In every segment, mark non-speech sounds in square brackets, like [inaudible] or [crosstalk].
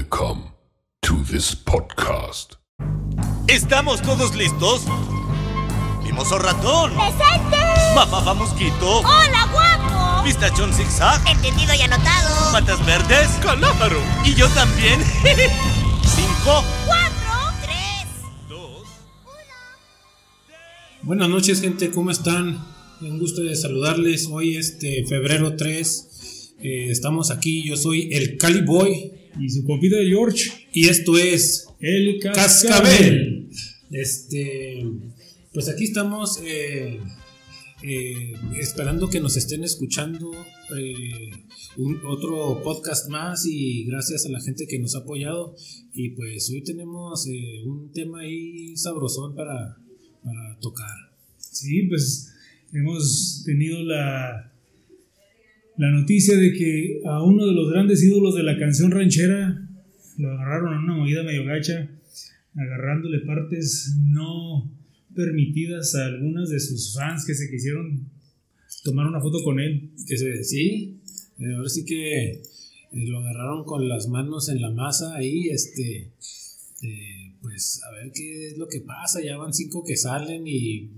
Welcome to this podcast. ¿Estamos todos listos? Mimoso ratón. ¡Presente! Mafafa mosquito. ¡Hola, guapo! Pistachón zigzag. Entendido y anotado. Patas verdes. Calámaro. Y yo también. [laughs] Cinco. Cuatro. Tres. Dos. Buenas noches, gente, ¿cómo están? Un gusto de saludarles. Hoy, este febrero 3, eh, estamos aquí. Yo soy el Cali Boy Y su compita de George, y esto es el Cascabel. Cascabel. Este, pues aquí estamos eh, eh, esperando que nos estén escuchando eh, un, otro podcast más y gracias a la gente que nos ha apoyado. Y pues hoy tenemos eh, un tema ahí sabrosón para, para tocar. Sí, pues hemos tenido la, la noticia de que a uno de los grandes ídolos de la canción ranchera lo agarraron en una movida medio gacha, agarrándole partes no permitidas a algunas de sus fans que se quisieron tomar una foto con él. Que se, sí, eh, ahora sí que eh, lo agarraron con las manos en la masa ahí, este, eh, pues a ver qué es lo que pasa, ya van cinco que salen y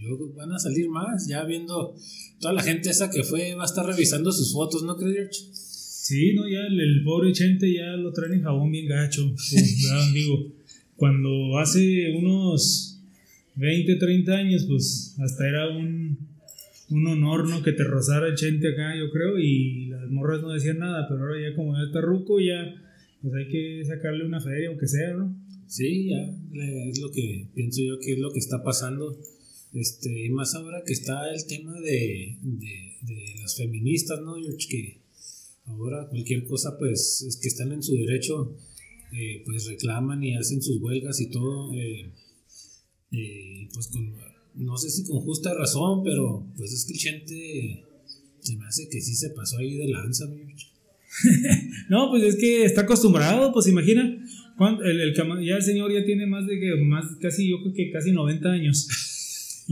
yo van a salir más, ya viendo toda la gente esa que fue va a estar revisando sus fotos, ¿no crees, George? Sí, no, ya el, el pobre Chente ya lo traen en jabón bien gacho. [laughs] Pues, ya digo, cuando hace unos 20, 30 años, pues hasta era un, un honor, ¿no? Que te rozara el Chente acá, yo creo, y las morras no decían nada, pero ahora ya como ya está ruco, ya pues hay que sacarle una feria, aunque sea, ¿no? Sí, ya es lo que pienso yo que es lo que está pasando. Este, y más ahora que está el tema de, de, de las feministas, ¿no, George? Que ahora cualquier cosa, pues, es que están en su derecho, eh, pues reclaman y hacen sus huelgas y todo. eh, eh, pues con, no sé si con justa razón, pero pues es que el gente se me hace que sí se pasó ahí de lanza, George. [laughs] No, pues es que está acostumbrado, pues imagina, el, el ya el señor ya tiene más de que, más, casi, yo creo que casi 90 años,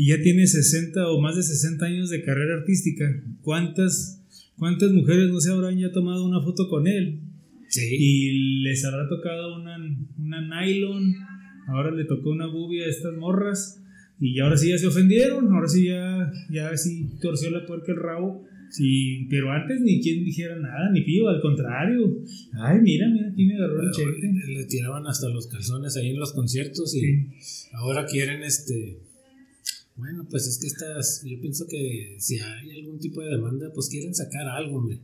y ya tiene 60 o más de 60 años de carrera artística. ¿Cuántas, cuántas mujeres no se habrán ya tomado una foto con él? Sí. Y les habrá tocado una, una nylon, ahora le tocó una bubia a estas morras, y ahora sí ya se ofendieron, ahora sí ya, ya sí torció la puerca el rabo. Sí, pero antes ni quien dijera nada, ni pío, al contrario. Ay, mira, mira, aquí me agarró el chete. Le tiraban hasta los calzones ahí en los conciertos y Sí. ahora quieren este bueno pues es que estas yo pienso que si hay algún tipo de demanda pues quieren sacar algo hombre.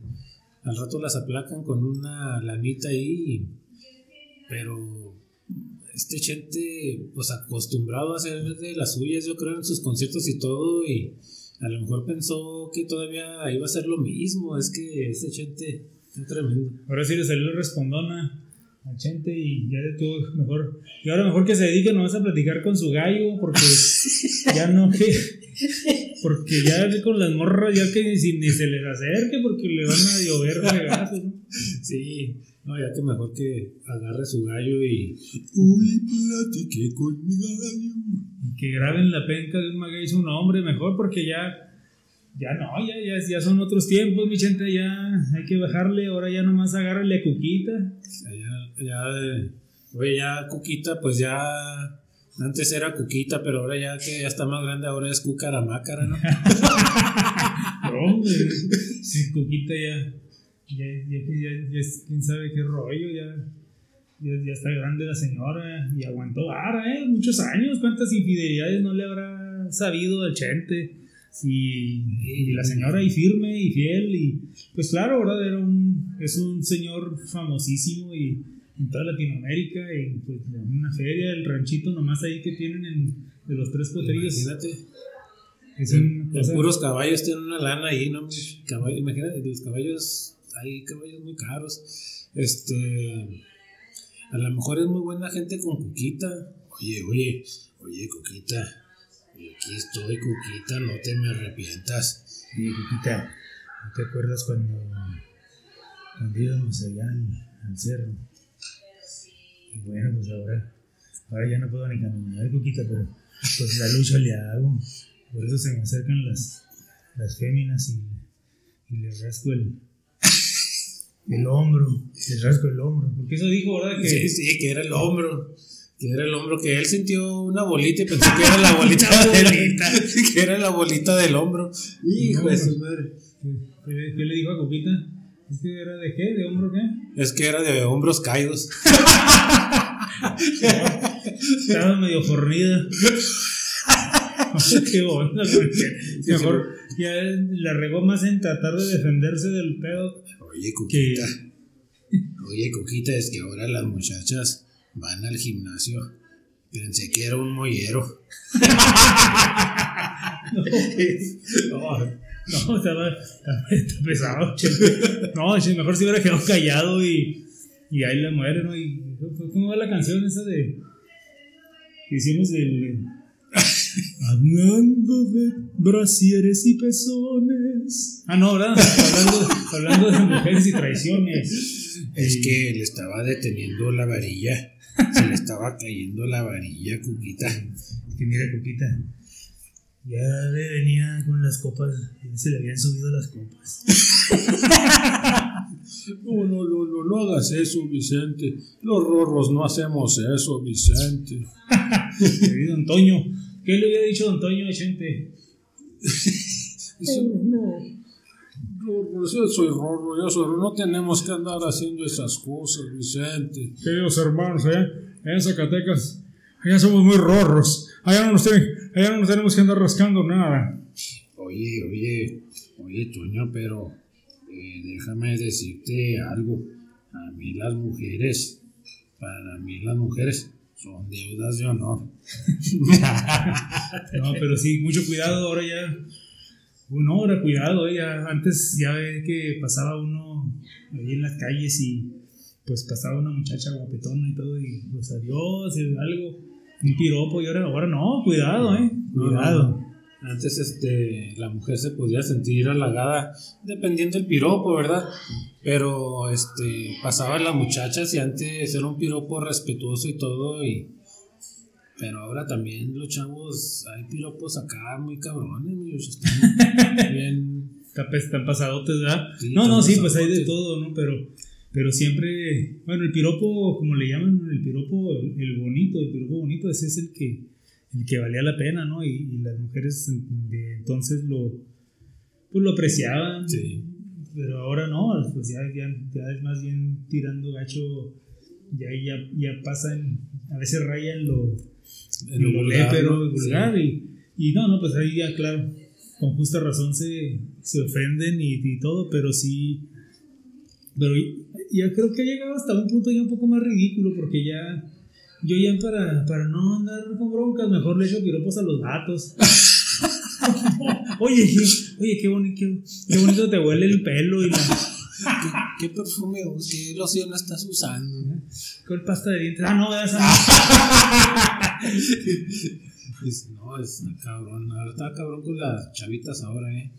Al rato las aplacan con una lanita ahí pero este gente pues acostumbrado a hacer de las suyas yo creo en sus conciertos y todo y a lo mejor pensó que todavía iba a ser lo mismo. Es que este gente es tremendo. Ahora sí le salió respondona al chente y ya tuvo mejor. Y ahora mejor que se dedique nomás a platicar con su gallo, porque ya no que. Porque ya con las morras, ya que ni, si- ni se les acerque, porque le van a llover regazos, ¿no? Sí, no, ya que mejor que agarre su gallo y. Uy, platiqué con mi gallo. Y que graben la penca de un maguey su nombre mejor porque ya ya no, ya, ya, ya son otros tiempos, mi gente, ya hay que bajarle, ahora ya nomás agárrale a Cuquita. Ya, ya, eh, oye, ya Cuquita, pues ya. Antes era Cuquita, pero ahora ya que ya está más grande, ahora es Cucaramácara, ¿no? [laughs] No, sí, Cuquita ya, ya, ya, ya, quién sabe qué rollo, ya, ya, está grande la señora y aguantó vara, ¿eh? Muchos años, cuántas infidelidades no le habrá sabido al chente. Y, y la señora ahí firme y fiel y pues claro, ¿verdad? Era un, es un señor famosísimo y en toda Latinoamérica y pues en una feria, el ranchito nomás ahí que tienen en, de los tres potrillos. Imagínate. Es cosa- puros caballos tienen una lana ahí, ¿no? Caballo, imagínate, los caballos. Hay caballos muy caros. Este. A lo mejor es muy buena gente con Cuquita. Oye, oye, oye, Cuquita. Aquí estoy, Cuquita, no te me arrepientas. Sí, Cuquita, ¿no te acuerdas cuando, cuando íbamos allá al, al cerro? Y bueno, pues ahora, ahora ya no puedo ni caminar, Cuquita, pero pues la lucha le hago. Por eso se me acercan las, las féminas y, y les rasco el, El hombro, el rasgo del hombro. Porque eso dijo, ¿verdad? Que Sí, sí, que era el hombro. Que era el hombro, que él sintió una bolita y pensó que era la bolita [laughs] del, [laughs] que era la bolita del hombro. Hijo de su madre. ¿Qué, qué le dijo a Coquita? ¿Es que era de qué? ¿De hombro qué? Es que era de hombros caídos. [laughs] Estaba medio fornida. [laughs] qué onda, güey. Mejor ya la regó más en tratar de defenderse del pedo Oye, que. Cuquita. Oye, Cuquita, es que ahora las muchachas van al gimnasio. Pensé que era un mollero. [laughs] No, no, estaba, estaba- está pesado, che. No, che, mejor si hubiera quedado callado y, y ahí le muere, ¿no? Y, ¿Cómo va la canción esa de. que hicimos del. [laughs] Hablando de brasieres y pezones. Ah, no, ¿verdad? Hablando, hablando de mujeres y traiciones. Es Y- que le estaba deteniendo la varilla. Se le estaba cayendo la varilla, Cuquita. Que mira, Coquita. Ya le venía con las copas, ya se le habían subido las copas. [laughs] No, no, no, no, no hagas eso, Vicente. Los rorros no hacemos eso, Vicente. [laughs] Querido Antonio, ¿qué le había dicho Toño a? [laughs] Dice, no, no, yo soy rorro, yo soy rorro. No tenemos que andar haciendo esas cosas, Vicente. Queridos hermanos, ¿eh? en Zacatecas, allá somos muy rorros. Allá no nos, tienen- allá no nos tenemos que andar rascando nada. Oye, oye, oye, Toño, pero eh, déjame decirte algo. A mí las mujeres, para mí las mujeres son deudas de honor. [laughs] No, pero sí, mucho cuidado, ahora ya. Bueno, ahora cuidado, eh, ya antes ya ve que pasaba uno ahí en las calles y pues pasaba una muchacha guapetona y todo y pues adiós, eh, algo, un piropo y ahora, ahora no, cuidado, eh, cuidado. Antes este, la mujer se podía sentir halagada dependiendo del piropo, ¿verdad? Pero este, pasaban las muchachas y antes era un piropo respetuoso y todo. Y, pero ahora también los chavos, hay piropos acá muy cabrones, míos, están [laughs] bien... Pe- están pasadotes, ¿verdad? Sí, no, no, sí, pues hay de todo, ¿no? Pero, pero siempre, bueno, el piropo, como le llaman, el piropo, el, el bonito, el piropo bonito, ese es el que, el que valía la pena, ¿no? Y, y las mujeres de entonces lo, pues lo apreciaban. Sí. Pero ahora no, pues ya, ya, ya es más bien tirando gacho, ya, ya, ya pasan, a veces rayan lo, En lo lo vulgar, ¿no? vulgar, y, y no, no, pues ahí ya, claro, con justa razón se, se ofenden y, y todo, pero sí, pero ya creo que ha llegado hasta un punto ya un poco más ridículo, porque ya, yo ya para, para no andar con broncas, mejor le echo piropos a los gatos. [laughs] oye, qué, oye, qué, boni- qué, qué bonito te huele el pelo y la, ¿Qué, [laughs] qué perfume, o qué loción estás usando? con pasta de dientes. Ah, no, esa no. [laughs] No, está cabrón. Ahora está cabrón con las chavitas ahora, ¿eh?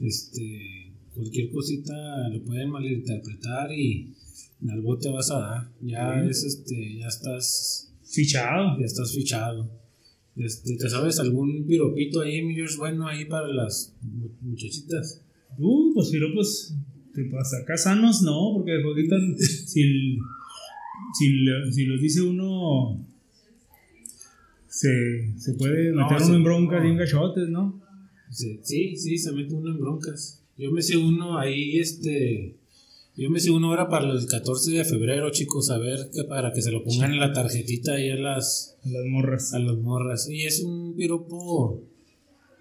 Este, cualquier cosita lo pueden malinterpretar y al bote vas a dar. Ya es este, ya estás, Fichado. ya estás fichado. Este, ¿te sabes algún piropito ahí, mi George, bueno ahí para las mu- muchachitas? Uh, pues piropos, te pasa acá sanos, no, porque ahorita [laughs] si, si, si los dice uno, se, se puede No, meter uno en broncas no. y en gachotes, ¿no? Sí, sí, sí, se mete uno en broncas. Yo me sé uno ahí, este. Yo me sé uno ahora para el 14 de febrero, chicos, a ver, que para que se lo pongan en la tarjetita ahí a las, Las morras. a las morras. Y es un piropo,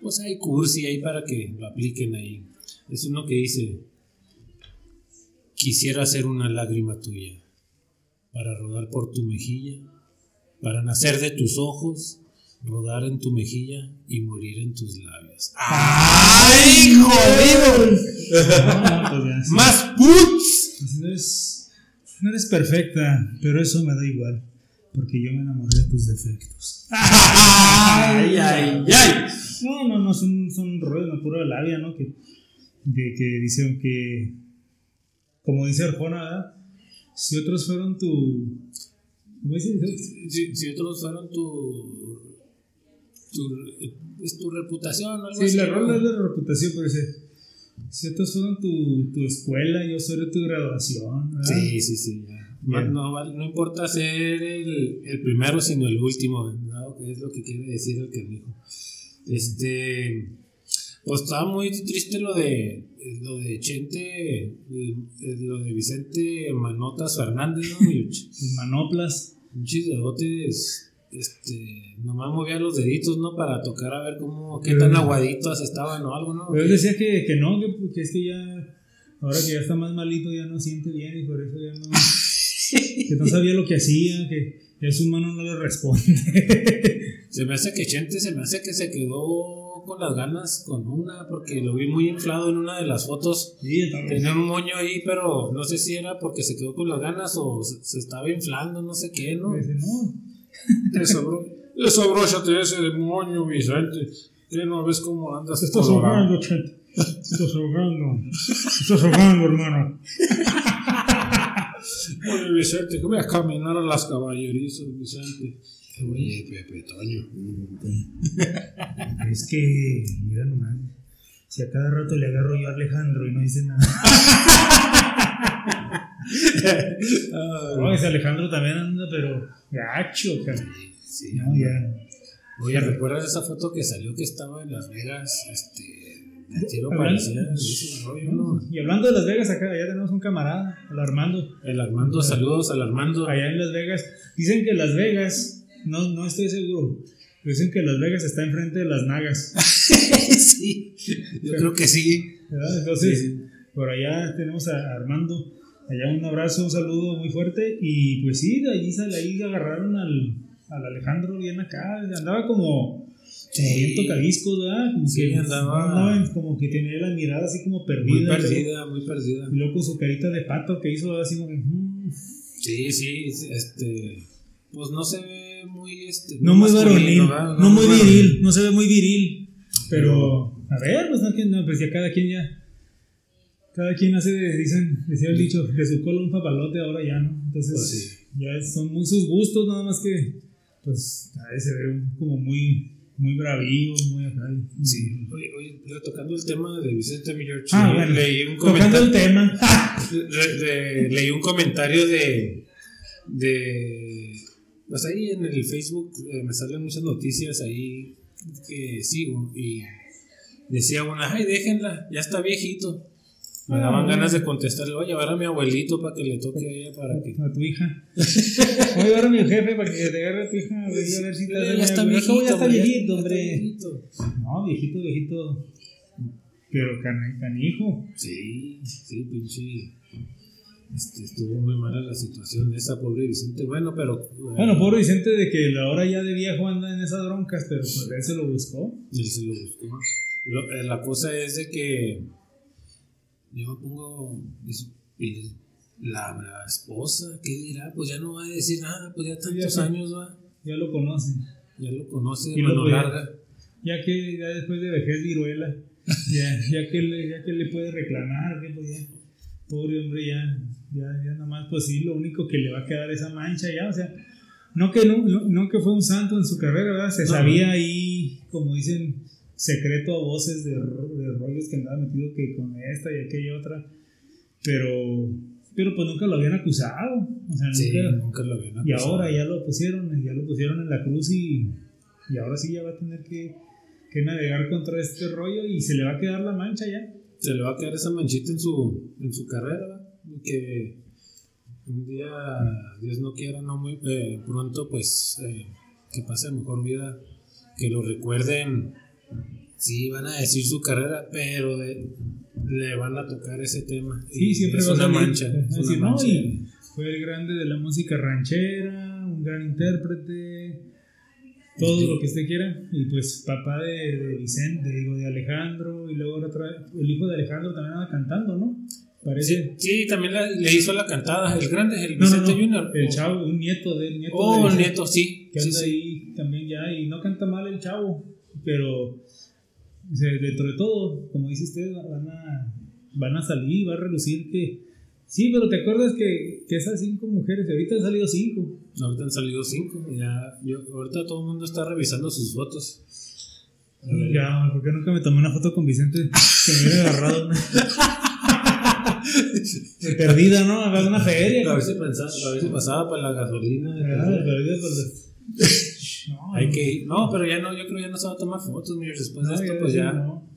pues hay cursi ahí para que lo apliquen ahí. Es uno que dice: Quisiera ser una lágrima tuya, para rodar por tu mejilla, para nacer de tus ojos, rodar en tu mejilla y morir en tus labios. ¡Ay, jodido! No, [laughs] pues. ¡Más puts! Pues no eres, no eres perfecta, pero eso me da igual, porque yo me enamoré de tus defectos. [laughs] ¡Ay, ay, ay! No, no, no, son, son rollos de pura labia, ¿no? Que, de, que dicen que, como dice Arjona, ¿verdad? Si otros fueron tu... ¿Cómo dice? Si, si otros fueron tu, tu. es tu reputación o algo Sí, así. la ¿no? rola es la reputación, pero dice... Estos fueron tu, tu escuela, yo soy de tu graduación. ¿verdad? Sí, sí, sí. ya. Ma- No, no importa ser el, el primero, sino el último, ¿no? Que es lo que quiere decir el canijo. Este. Pues estaba muy triste lo de lo de Chente, lo de Vicente Manotas Fernández, ¿no? [laughs] Manoplas. Pinches dedotes, este, nomás movía los deditos, ¿no? Para tocar a ver cómo, qué tan aguaditos estaban o algo, ¿no? Pero él decía que, que no, que, que es que ya, ahora que ya está más malito, ya no siente bien y por eso ya no. [laughs] que no sabía lo que hacía, que ya su mano no le responde. [laughs] Se me hace que Chente se me hace que se quedó con las ganas con una, porque lo vi muy inflado en una de las fotos. sí. Tenía un moño ahí, pero no sé si era porque se quedó con las ganas o se, se estaba inflando, no sé qué, ¿no? Dice, no, [laughs] Desabróchate ese demonio, Vicente. ¿Qué no ves cómo andas? te estás ahogando, Chet. Te estás ahogando. Te estás ahogando, hermano. Oye, Vicente, que voy a caminar a las caballerizas, Vicente. Oye, Pepe Toño. Es que, mira nomás, si a cada rato le agarro yo a Alejandro y no dice nada. [laughs] No, ese Alejandro también anda, pero gacho, cara. Sí, No, ya. Oye, ¿recuerdas esa foto que salió que estaba en Las Vegas? Este, tiro Hablando-. Y hablando de Las Vegas, acá ya tenemos un camarada, el Armando. El Armando, saludos al Armando. Allá en Las Vegas. Dicen que Las Vegas, no, no estoy seguro, dicen que Las Vegas está enfrente de Las Nagas. [laughs] sí, yo creo que sí. ¿verdad? Entonces, Sí. por allá tenemos a Armando. Allá un abrazo, un saludo muy fuerte. Y pues sí, de allí, sal- ahí agarraron al, al Alejandro bien acá. Andaba como, como bien tocadiscos, ¿verdad? Como Sí, que andaba- andaba como que tenía la mirada así como perdida. Muy luego- perdida, muy perdida. Y luego con su carita de pato que hizo así como que. mm, Sí, sí, este. Pues no se ve muy. Este, No muy varonil, ¿verdad? no muy viril, no se ve muy viril. Pero, a ver, pues no, no, pues ya cada quien ya. Cada quien hace, de- dicen, decía el dicho, de su cola un papalote, ahora ya, ¿no? Entonces, Pues ya son muy sus gustos, nada más que, pues, a veces se ve como muy, muy bravío, muy acá. Sí, oye, oye, tocando el tema de Vicente Millor, Ah, bueno, leí un tocando el comentario. tema. [laughs] le- le- leí un comentario de. de. Pues ahí en el Facebook eh, me salen muchas noticias ahí que sigo y decía una, ay, déjenla, ya está viejito. Me daban Ah, ganas de contestarle, voy a llevar a mi abuelito para que le toque a ella para que. A tu hija. Voy a llevar a mi jefe para que te agarre a tu hija. A ver, a ver si te hace ya está viejito, Ya está viejito, hombre. viejito. No, viejito, viejito. Pero can, canijo. Sí, sí, pinche. Este, estuvo muy mala la situación esa, pobre Vicente. Bueno, pero. eh, Bueno, pobre Vicente de que la hora ya de viejo anda en esas broncas, pero pues él se lo buscó. Él se lo buscó. Lo- eh, la cosa es de que. Yo me pongo. y- la, la esposa, ¿qué dirá? Pues ya no va a decir nada, pues ya tantos años va. Ya lo conocen. Ya lo conoce de Y lo mano larga. Ya que ya después de vejez viruela, ya, ya, que le, ya que le puede reclamar, que pues ya, pobre hombre, ya, ya, ya nada más, pues sí, lo único que le va a quedar esa mancha ya, o sea, no que, no, no, no que fue un santo en su carrera, ¿verdad? Se No. sabía ahí, como dicen, secreto a voces de, de rollos que andaba metido que con esta y aquella otra, pero, pero pues nunca lo habían acusado, o sea, Sí, nunca, nunca lo habían y acusado. ahora ya lo pusieron, ya lo pusieron en la cruz y, y ahora sí ya va a tener que, que navegar contra este rollo y se le va a quedar la mancha ya. se le va a quedar esa manchita en su, en su carrera, ¿verdad? Que un día, Dios no quiera, no muy eh, pronto, pues eh, que pase mejor vida, que lo recuerden, sí, van a decir su carrera, pero de- le van a tocar ese tema. Sí, Y siempre es va a una mancha. Es una no, mancha. y fue el grande de la música ranchera, un gran intérprete, todo Sí. lo que usted quiera. Y pues papá de, de Vicente, digo, de Alejandro, y luego trae- el hijo de Alejandro también anda cantando, ¿no? Parece. Sí, sí, también la- le hizo la cantada, el grande, el No, no, Vicente no, Junior. El chavo, un nieto del nieto. Oh, el nieto, sí. que sí, anda sí. ahí también ya y no canta mal el chavo, pero o sea, dentro de todo, como dice usted, van a, van a salir, va a relucir que sí, pero te acuerdas que, que esas cinco mujeres, ahorita han salido cinco, Ahorita han salido cinco. Ya, yo, ahorita todo el mundo está revisando sus fotos. Ya, ¿por qué nunca me tomé una foto con Vicente que me hubiera agarrado. [laughs] De perdida, ¿no? Haga una feria. A veces, pensaba, a veces pasaba para la gasolina. Ah, perdida, pues, No, Hay que ir. No, pero ya no, yo creo que ya no se va a tomar fotos, mira, después de no, esto, ya, pues ya ya no.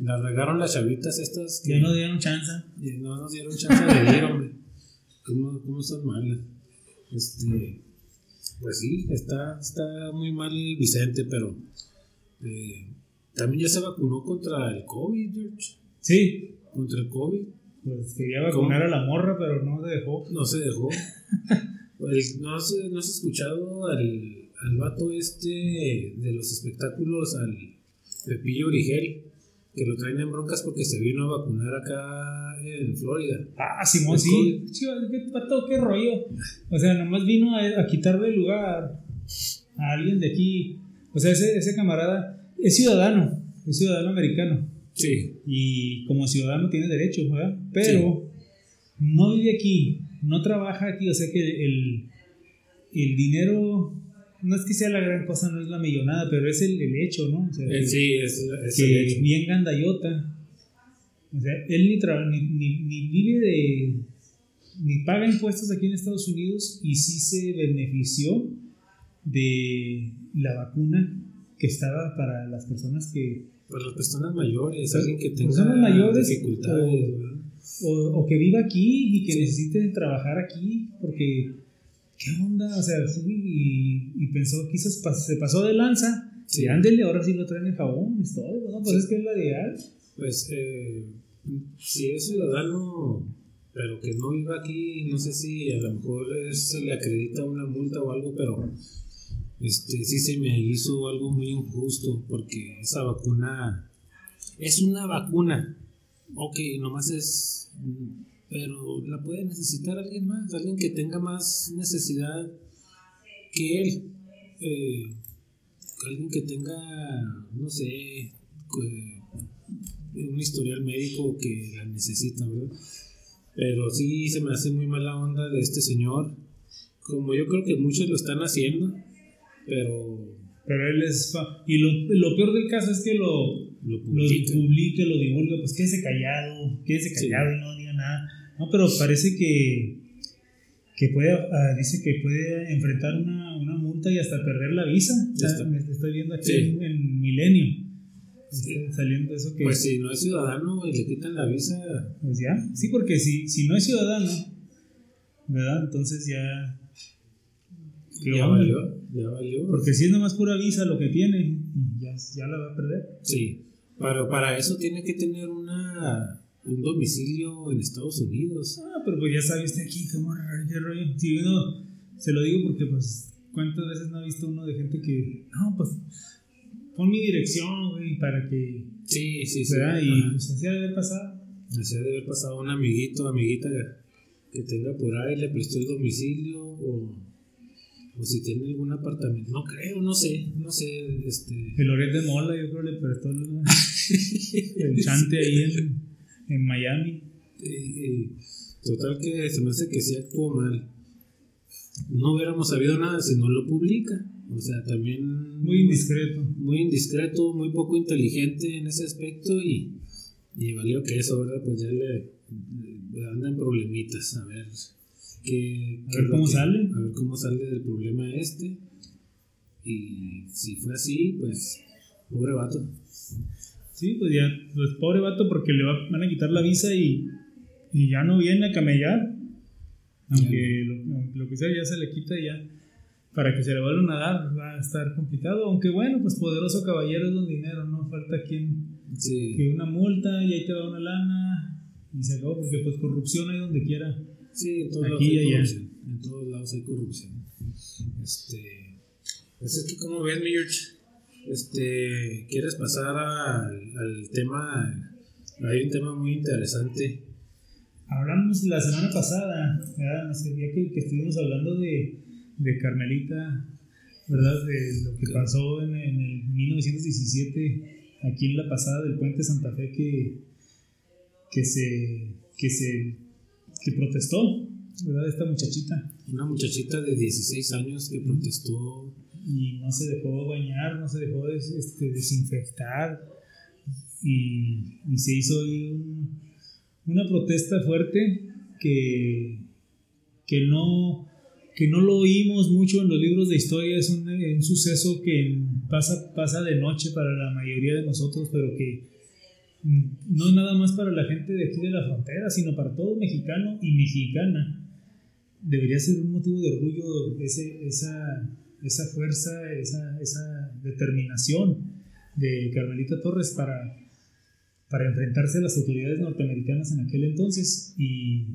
la regaron las chavitas estas que Ya no dieron chance. y no nos dieron chance de ir, hombre. ¿Cómo, cómo son malas? Este, pues sí, está, está muy mal Vicente, pero eh, también ya se vacunó contra el COVID, George. Sí, Contra el COVID. Pues quería vacunar a la morra, pero no se dejó. No se dejó. [laughs] El- ¿No has, no has escuchado al, al vato este de los espectáculos, al Pepillo Origel, que lo traen en broncas porque se vino a vacunar acá en Florida? Ah, Simón, sí. COVID. Chiva, qué pato, qué rollo. O sea, nomás vino a, a quitarle el lugar a alguien de aquí. O sea, ese, ese camarada es ciudadano, es ciudadano americano. Sí, Y como ciudadano tiene derechos, ¿verdad? Pero no vive aquí, no trabaja aquí. O sea que el, el dinero, no es que sea la gran cosa, no es la millonada, pero es el, el hecho, ¿no? O sea, Eh, que- sí, es, es el que hecho. bien gandayota. O sea, él ni, tra- ni, ni, ni vive de. ni paga impuestos aquí en Estados Unidos y sí se benefició de la vacuna que estaba para las personas que. Para las personas mayores, alguien que tenga Personas mayores dificultades. o-. O, o que viva aquí y que Sí. necesite trabajar aquí porque. ¿Qué onda? O sea, sí, y, y pensó, quizás se pasó de lanza. Sí. Ándele, ahora sí lo traen en jabón, es todo, ¿no? Pues es que es la ideal. Pues eh, si es ciudadano, pero que no viva aquí, no sé si a lo mejor es- se le acredita una multa o algo, pero este sí se me hizo algo muy injusto porque esa vacuna es una vacuna. Ok, nomás es, pero la puede necesitar alguien más, alguien que tenga más necesidad que él. Eh, alguien que tenga, no sé, que- un historial médico que la necesita, ¿verdad? Pero sí se me hace muy mala onda de este señor, como yo creo que muchos lo están haciendo, pero Pero él es. fa- Y lo, lo peor del caso es que lo, lo lo publica. lo divulga, pues quédese callado, quédese Sí. callado y no diga nada. No, pero parece que, que puede, ah, dice que puede enfrentar una, una multa y hasta perder la visa. Ya está. me estoy viendo aquí Sí. en, en Milenio. Sí. Saliendo eso que. Pues si no es ciudadano y le quitan la visa, Pues ya, sí, porque si, si no es ciudadano, ¿verdad? Entonces ya. ¿qué ya valió, ya valió. Porque si es nomás pura visa lo que tiene, ya, ya la va a perder. Sí, pero para eso tiene que tener una un domicilio en Estados Unidos. Ah, pero pues ya sabe usted aquí cómo qué rollo. Si uno, se lo digo porque pues, ¿cuántas veces no ha visto uno de gente que, no, pues, pon mi dirección, güey, para que, Sí, sí, sí. Y Ajá. pues así ha de haber pasado. Así ha de haber pasado un amiguito, amiguita que tenga por ahí, le prestó el domicilio o, o si tiene algún apartamento. No creo, no sé, no sé. Este, El de Mola, yo creo, le prestó el, el chante ahí en, en Miami. eh, eh, total que se me hace que sí actuó mal. No hubiéramos sabido nada si no lo publica. O sea, también. Muy indiscreto. Muy indiscreto, muy poco inteligente en ese aspecto y, y valió que eso, ¿verdad? Pues ya le, le anda en problemitas. A ver. Qué- A ver cómo que- sale. A ver cómo sale del problema este. Y si fue así, pues. Pobre vato. Sí, pues ya, pues pobre vato, porque le va- van a quitar la visa y, y ya no viene a camellar. Aunque lo, lo que sea ya se le quita y ya. Para que se le vuelvan a dar va a estar complicado. Aunque bueno, pues poderoso caballero es don dinero, no falta quien Sí. que una multa y ahí te va una lana y se acabó porque pues corrupción hay donde quiera. Sí, en todos Aquí lados hay y allá. corrupción. En todos lados hay corrupción. Este. Pues es que, como ves, mi George? Este. ¿Quieres pasar al, al tema? Hay un tema muy interesante. Hablamos la semana pasada, ¿verdad? No sé, el día que, que estuvimos hablando de, de Carmelita, ¿verdad? De lo que pasó en, en el 1917, aquí en la pasada del puente Santa Fe, que, que se. que se. Que protestó, ¿verdad? Esta muchachita. Una muchachita de 16 años que protestó y no se dejó bañar, no se dejó des- este, desinfectar y, y se hizo ahí un- una protesta fuerte que, que, no, que no lo oímos mucho en los libros de historia, es un, un suceso que pasa, pasa de noche para la mayoría de nosotros, pero que no nada más para la gente de aquí de la frontera, sino para todo mexicano y mexicana. Debería ser un motivo de orgullo ese, esa, esa fuerza, esa, esa determinación de Carmelita Torres para, para enfrentarse a las autoridades norteamericanas en aquel entonces y,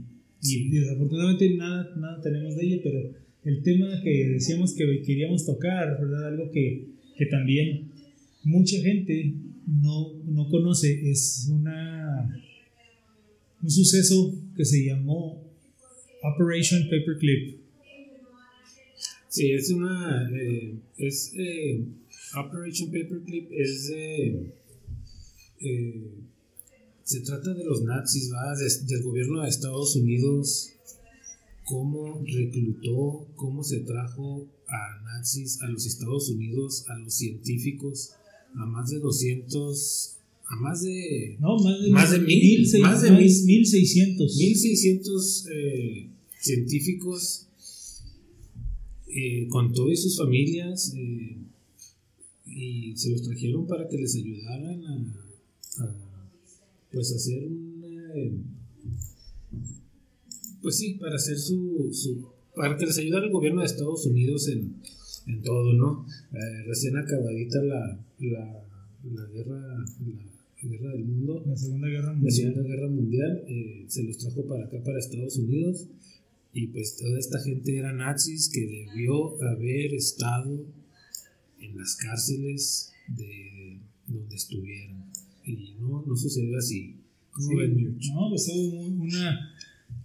y desafortunadamente nada, nada tenemos de ella, pero el tema que decíamos que queríamos tocar, ¿verdad? Algo que, que también mucha gente no, no conoce, es una, un suceso que se llamó Operation Paperclip. Sí, es una. eh, es. eh, Operation Paperclip es de. eh, se trata de los nazis, ¿va? Des- del gobierno de Estados Unidos. Cómo reclutó, cómo se trajo a nazis a los Estados Unidos, a los científicos, a más de 200. A más de. No, más de, Más de mil, seis- más de más mil. 1600. 1600 eh, científicos eh, con todas sus familias eh, y se los trajeron para que les ayudaran a, a, pues hacer un eh, pues sí para hacer su, su para que les ayudara el gobierno de Estados Unidos en, en todo no Eh, recién acabadita la, la, la guerra la guerra del mundo La Segunda Guerra la Mundial. Segunda Guerra Mundial eh, se los trajo para acá, para Estados Unidos, y pues toda esta gente era nazis que debió haber estado en las cárceles de donde estuvieran. Y no, no sucedió así. ¿Cómo Sí, ven, no, pues hubo un- una,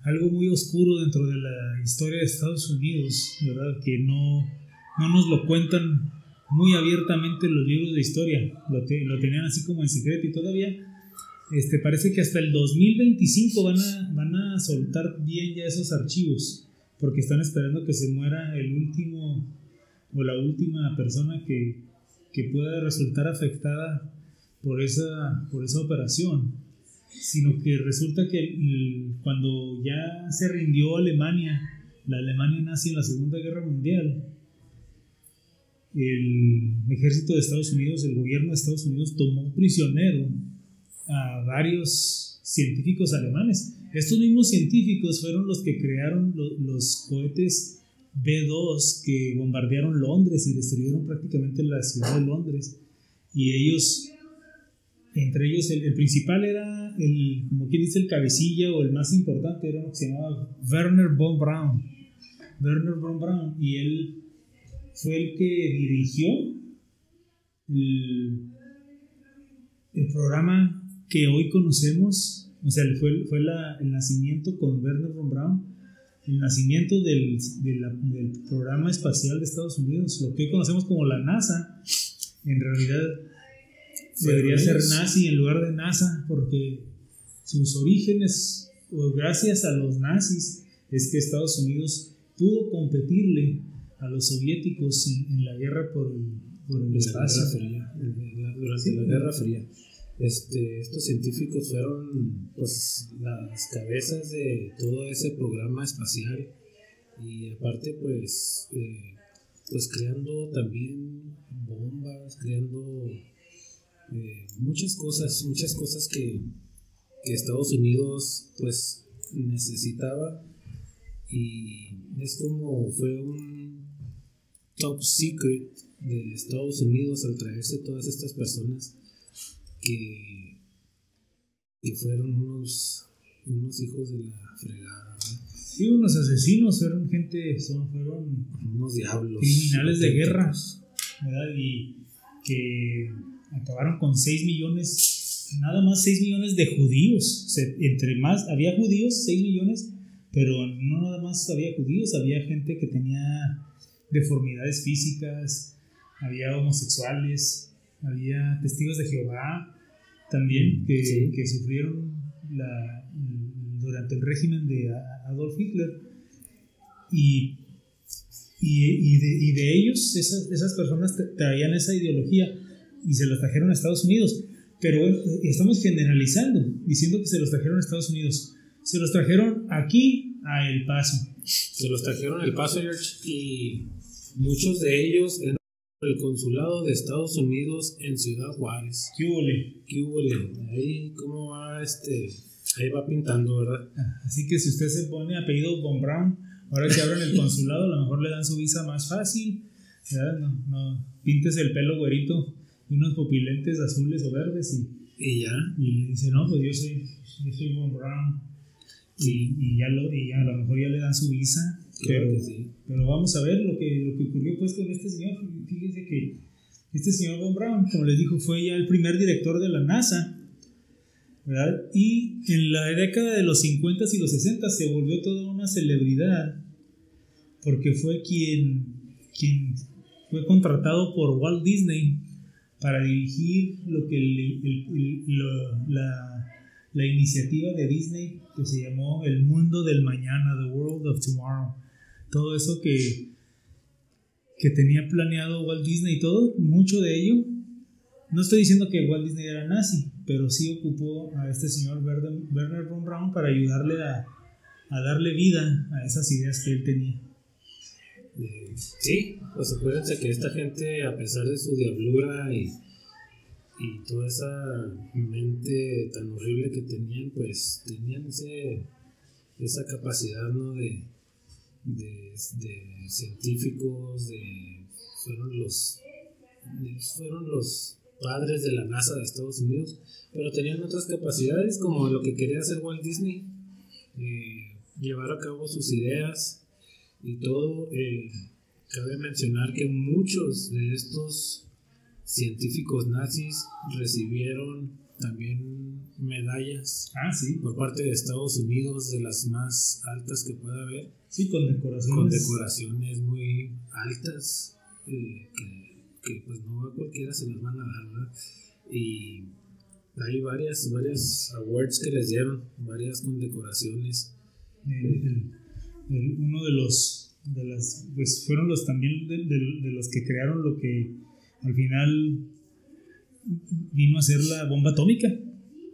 algo muy oscuro dentro de la historia de Estados Unidos, ¿verdad? Que no, no nos lo cuentan muy abiertamente los libros de historia, lo, te- lo tenían así como en secreto y todavía este, parece que hasta el 2025 van a, van a soltar bien ya esos archivos, porque están esperando que se muera el último o la última persona que, que pueda resultar afectada por esa, por esa operación. Sino que resulta que cuando ya se rindió Alemania, la Alemania nazi en la Segunda Guerra Mundial, el ejército de Estados Unidos, el gobierno de Estados Unidos tomó prisionero a varios científicos alemanes. Estos mismos científicos fueron los que crearon lo- los cohetes B-2 que bombardearon Londres y destruyeron prácticamente la ciudad de Londres. Y ellos entre ellos, el, el principal era, el, como quien dice, el cabecilla o el más importante, era uno que se llamaba Werner von Braun. Werner von Braun. Y él fue el que dirigió el, el programa que hoy conocemos. O sea, fue, fue la- el nacimiento con Werner von Braun. El nacimiento del, de la- del programa espacial de Estados Unidos, lo que hoy conocemos como la NASA, en realidad debería ser nazi en lugar de NASA, porque sus orígenes, o gracias a los nazis, es que Estados Unidos pudo competirle a los soviéticos en, en la guerra por el, por el espacio. Guerra Fría, la- durante la Guerra Fría. Este, estos científicos fueron pues, las cabezas de todo ese programa espacial y aparte pues, eh, pues creando también bombas, creando eh, muchas cosas, muchas cosas que, que Estados Unidos pues necesitaba y es como fue un top secret de Estados Unidos al traerse todas estas personas que, que fueron unos, unos hijos de la fregada. Sí, unos asesinos, fueron gente, son, fueron unos diablos. criminales de guerra. ¿verdad? Y que acabaron con 6 millones, nada más 6 millones de judíos. O sea, entre más, había judíos, 6 millones, pero no nada más había judíos, había gente que tenía deformidades físicas, había homosexuales, había testigos de Jehová también que, Sí. que sufrieron la, durante el régimen de Adolf Hitler. Y, Y, y de, y de ellos, esas, esas personas tra- traían esa ideología y se los trajeron a Estados Unidos. Pero bueno, estamos generalizando, diciendo que se los trajeron a Estados Unidos. Se los trajeron aquí a El Paso. Se los trajeron el Paso George, y muchos de ellos en el consulado de Estados Unidos en Ciudad Juárez. ¿Qué huele? ¿Qué hubo? Ahí, ¿cómo va este? Ahí va pintando, ¿verdad? Así que si usted se pone apellido Von Braun, ahora que abren el [laughs] consulado, a lo mejor le dan su visa más fácil. ¿verdad? No, no, píntese el pelo güerito y unos pupilentes azules o verdes y, Y ya. y le dice, no, pues yo soy, yo soy Von Braun. Y, y ya lo, y ya a lo mejor ya le dan su visa. Claro pero, que sí. pero vamos a ver lo que, lo que ocurrió pues con este señor. Fíjese que este señor Von Braun, como les dijo, fue ya el primer director de la NASA. ¿verdad? Y en la década de los 50 y los 60 se volvió toda una celebridad porque fue quien, quien fue contratado por Walt Disney para dirigir lo que el- el- el- lo- la, la iniciativa de Disney que se llamó El Mundo del Mañana, The World of Tomorrow. Todo eso que, que tenía planeado Walt Disney y todo, mucho de ello. No estoy diciendo que Walt Disney era nazi, pero sí ocupó a este señor Werner, von Braun para ayudarle a, a darle vida a esas ideas que él tenía. Eh, sí, pues acuérdense que esta gente, a pesar de su diablura y, y toda esa mente tan horrible que tenían, pues tenían ese, esa capacidad, ¿no? De, de, de científicos, de, fueron los fueron los padres de la NASA de Estados Unidos, pero tenían otras capacidades como lo que quería hacer Walt Disney, eh, llevar a cabo sus ideas y todo. eh, cabe mencionar que muchos de estos científicos nazis recibieron también medallas Ah, sí. por parte de Estados Unidos, de las más altas que pueda haber Sí, con decoraciones. con decoraciones muy altas eh, que, que, pues no a cualquiera se las van a dar ¿verdad? y hay varias varias awards que les dieron varias condecoraciones El- el- el- uno de los de las pues fueron los también de, de- de los que crearon lo que al final vino a ser la bomba atómica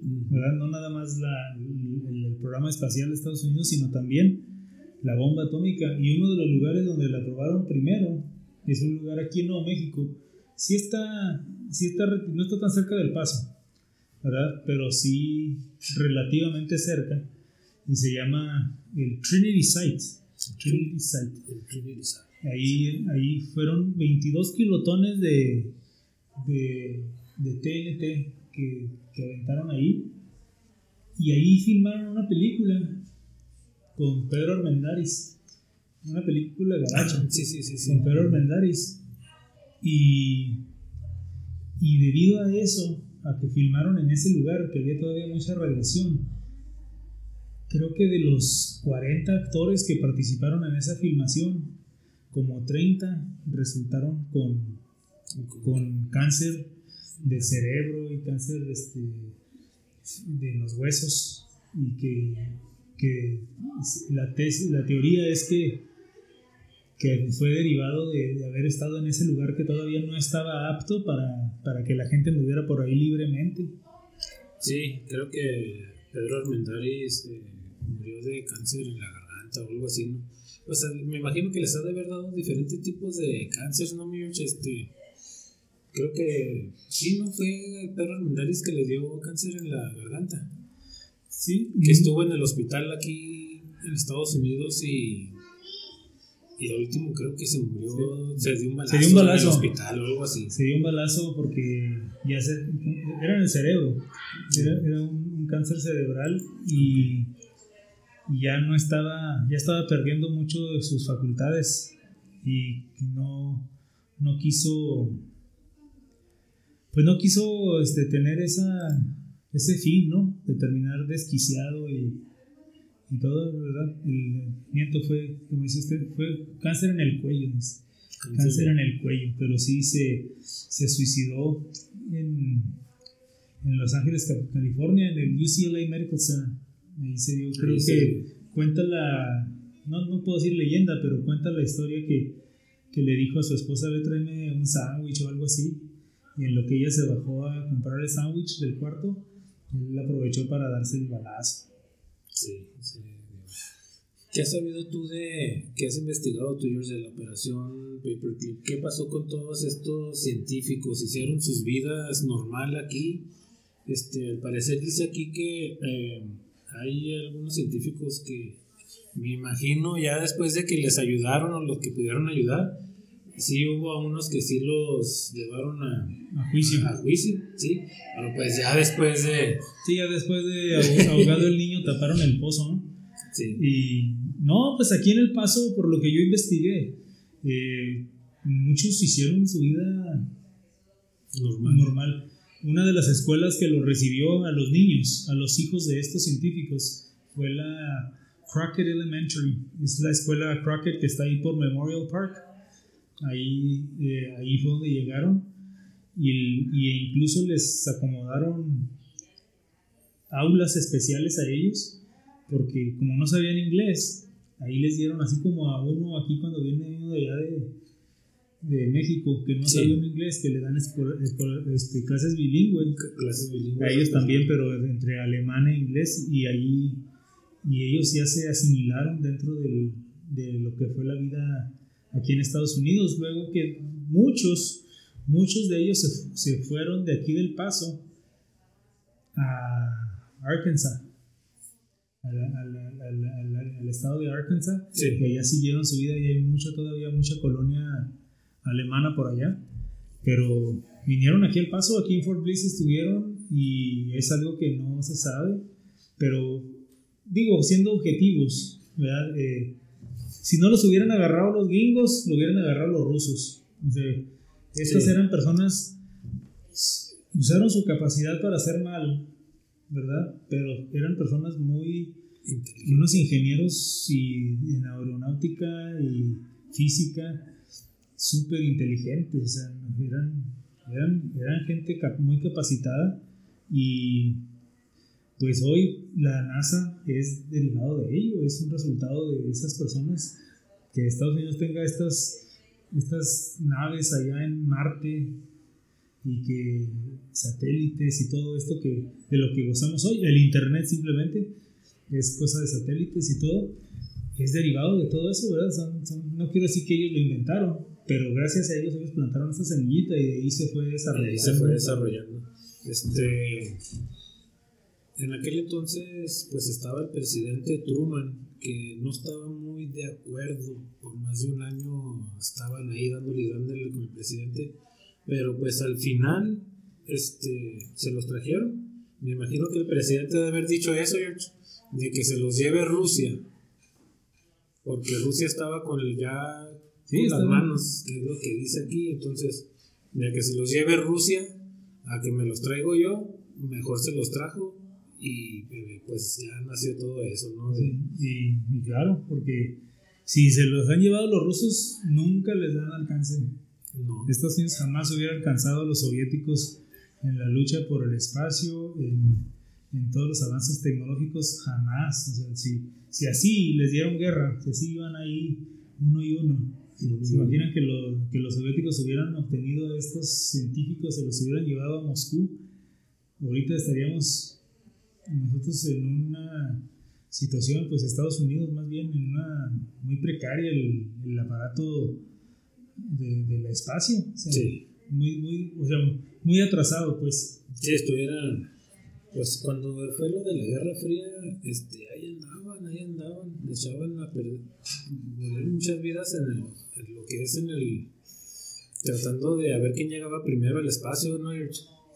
¿verdad? no nada más la- el, el programa espacial de Estados Unidos sino también la bomba atómica y uno de los lugares donde la probaron primero es un lugar aquí en Nuevo México sí está sí está no está tan cerca del paso ¿verdad? pero sí relativamente cerca y se llama el Trinity Site. Trinity Site. el Trinity Site. Ahí, ahí fueron 22 kilotones de, de, de TNT que, que aventaron ahí. Y ahí filmaron una película con Pedro Armendáriz. Una película gabacha sí sí sí sí con Pedro Armendáriz. Y, y debido a eso, a que filmaron en ese lugar, que había todavía mucha radiación, creo que de los 40 actores que participaron en esa filmación, como 30 resultaron con, con cáncer de cerebro y cáncer este, de los huesos y que, que la, tes- la teoría es que, que fue derivado de, de haber estado en ese lugar que todavía no estaba apto para, para que la gente anduviera por ahí libremente. Sí, creo que Pedro Armendáriz eh, murió de cáncer en la garganta o algo así, ¿no? O sea, me imagino que les ha de haber dado diferentes tipos de cáncer, ¿no, mi? Este, creo que sí, ¿no? Fue Pedro Armendáriz que le dio cáncer en la garganta. Sí, Que estuvo en el hospital aquí en Estados Unidos y... Y al último creo que se murió, se dio un balazo, dio un balazo. en el hospital o algo así. se dio un balazo porque ya se, era en el cerebro, era, era un, un cáncer cerebral y, y ya no estaba, ya estaba perdiendo mucho de sus facultades y no, no quiso, pues no quiso este, tener esa, ese fin, ¿no? De terminar desquiciado y, y todo, ¿verdad? El miento fue, como dice usted, fue cáncer en el cuello, dice cáncer en el cuello, pero sí se, se suicidó en, en Los Ángeles, Ca- California, en el UCLA Medical Center. Ahí se dio, creo Ahí se que cuenta la, no, no puedo decir leyenda, pero cuenta la historia que, que le dijo a su esposa, ve, tráeme un sándwich o algo así. Y en lo que ella se bajó a comprar el sándwich del cuarto, él aprovechó para darse el balazo. Sí, sí. ¿Qué has sabido tú de, qué has investigado tú, George, de la operación Paperclip? ¿Qué pasó con todos estos científicos? ¿Hicieron sus vidas normal aquí? Este, al parecer dice aquí que eh, hay algunos científicos que me imagino ya después de que les ayudaron o los que pudieron ayudar, sí hubo unos que sí los llevaron a, A juicio. a juicio, sí, pero pues ya después de, Sí, ya después de ahog- ahogado el niño taparon el pozo, ¿no? sí, Y no, pues aquí en El Paso, por lo que yo investigué, eh, muchos hicieron su vida normal. normal. Una de las escuelas que lo recibió a los niños, a los hijos de estos científicos, fue la Crockett Elementary. Es la escuela Crockett que está ahí por Memorial Park. Ahí, eh, ahí fue donde llegaron. Y, y incluso les acomodaron aulas especiales a ellos, porque como no sabían inglés, ahí les dieron así como a uno aquí cuando viene uno de allá de, de México, que no Sí. sabe un inglés, que le dan este, clases bilingües. clases bilingües. A ellos también, pero entre alemán e inglés, y ahí y ellos ya se asimilaron dentro del- de lo que fue la vida aquí en Estados Unidos. Luego que muchos, muchos de ellos se, se fueron de aquí del Paso a Arkansas, al, al- al- al- al estado de Arkansas, Sí. y allá siguieron su vida y hay mucho, todavía mucha colonia alemana por allá. Pero vinieron aquí al paso, aquí en Fort Bliss estuvieron y es algo que no se sabe. Pero digo, siendo objetivos, ¿verdad? Eh, si no los hubieran agarrado los gringos, lo hubieran agarrado los rusos. O sea, estas Sí. eran personas, usaron su capacidad para hacer mal, ¿verdad? Pero eran personas muy unos ingenieros y en aeronáutica y física súper inteligentes, o sea, eran, eran, eran gente muy capacitada y pues hoy la NASA es derivado de ello, es un resultado de esas personas que Estados Unidos tenga estas, estas naves allá en Marte y que satélites y todo esto que de lo que gozamos hoy, el internet simplemente es cosa de satélites y todo, es derivado de todo eso, ¿verdad? No quiero decir que ellos lo inventaron, pero gracias a ellos ellos plantaron esa semillita y de ahí se fue desarrollando. ahí se fue desarrollando. Este, en aquel entonces, pues estaba el presidente Truman, que no estaba muy de acuerdo. Por más de un año estaban ahí dándole y dándole con el presidente. Pero pues al final, este, se los trajeron. Me imagino que el presidente debe haber dicho eso, de que se los lleve Rusia. Porque Rusia estaba con el ya Sí, las manos, que es lo que dice aquí. Entonces, de que se los lleve Rusia a que me los traigo yo, mejor se los trajo. Y eh, pues ya nació todo eso, ¿no? De- Y, y claro, porque si se los han llevado los rusos, nunca les dan alcance. no. Estados Unidos jamás hubiera alcanzado a los soviéticos en la lucha por el espacio, en, en todos los avances tecnológicos, jamás. O sea, si, si así les dieron guerra, si así iban ahí uno y uno, ¿se imaginan que, lo- que los soviéticos hubieran obtenido estos científicos, se los hubieran llevado a Moscú? Ahorita estaríamos nosotros en una situación, pues Estados Unidos más bien en una muy precaria el, el aparato de- del espacio. O sea, Sí. muy, muy, o sea, muy atrasado, pues. Si estuvieran, pues cuando fue lo de la Guerra Fría, este, ahí andaban, ahí andaban, echaban a perder muchas vidas en, el- en lo que es en el, tratando de a ver quién llegaba primero al espacio, ¿no?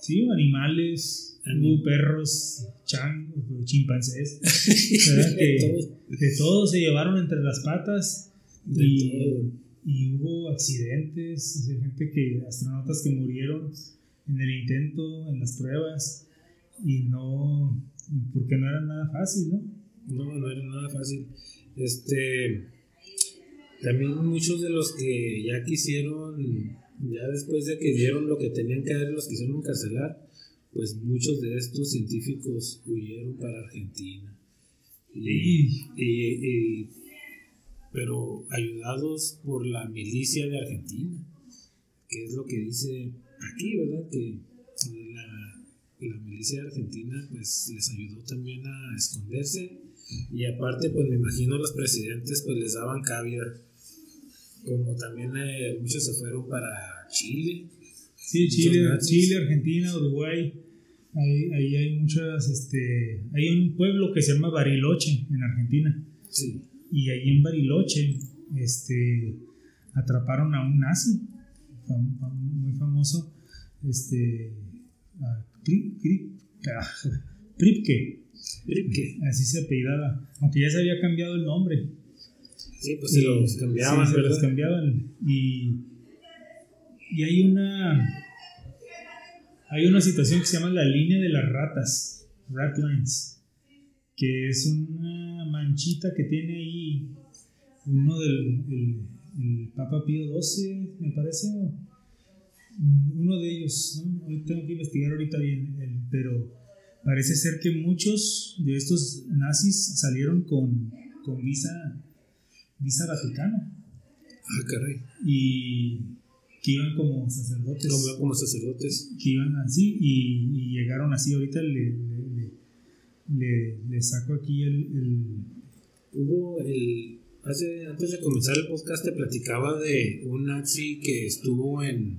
Sí, animales, Anim- hubo perros, chan, chimpancés, [laughs] que, Todo. que todos se llevaron entre las patas De y, todo. y hubo accidentes, o sea, gente que, astronautas que murieron en el intento, en las pruebas, y no, porque no era nada fácil, ¿no? No, no era nada fácil. Este, también muchos de los que ya quisieron, ya después de que dieron lo que tenían que dar, los quisieron encarcelar, pues muchos de estos científicos huyeron para Argentina. Y, y- y, pero ayudados por la milicia de Argentina, que es lo que dice aquí, ¿verdad? Que la, la milicia de Argentina pues les ayudó también a esconderse y aparte pues me imagino los presidentes pues les daban cabida, como también eh, muchos se fueron para Chile. Sí, Chile. Chile, Argentina, Uruguay. Ahí, ahí hay muchas, este, hay un pueblo que se llama Bariloche en Argentina. Sí, Y ahí en Bariloche, este, atraparon a un nazi, fam- fam- muy famoso, este, a Krip- ah, Pripke, Así se apellidaba, aunque ya se había cambiado el nombre. sí pues se los cambiaban, Sí, se los cambiaban. Y, y hay una hay una situación que se llama la línea de las ratas, rat lines, que es una manchita que tiene ahí uno del el, el Papa Pío XII, me parece, uno de ellos, ¿no? Tengo que investigar ahorita bien, el- pero parece ser que muchos de estos nazis salieron con, con visa, visa vaticana Ah, caray. y que iban como sacerdotes, Como, como sacerdotes. que iban así y, y llegaron así. Ahorita le, le, le- saco aquí el, el- Hubo el. Hace, antes de comenzar el podcast, te platicaba de un nazi que estuvo en.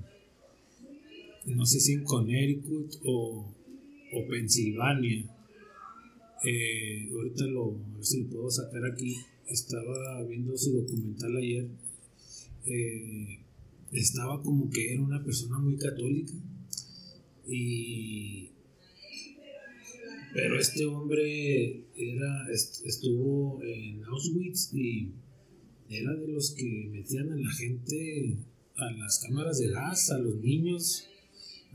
No sé si en Connecticut o, o Pensilvania. Eh, ahorita lo, a ver si lo puedo sacar aquí. Estaba viendo su documental ayer. Eh, estaba como que era una persona muy católica. Y pero este hombre era, est- estuvo en Auschwitz y era de los que metían a la gente a las cámaras de gas, a los niños.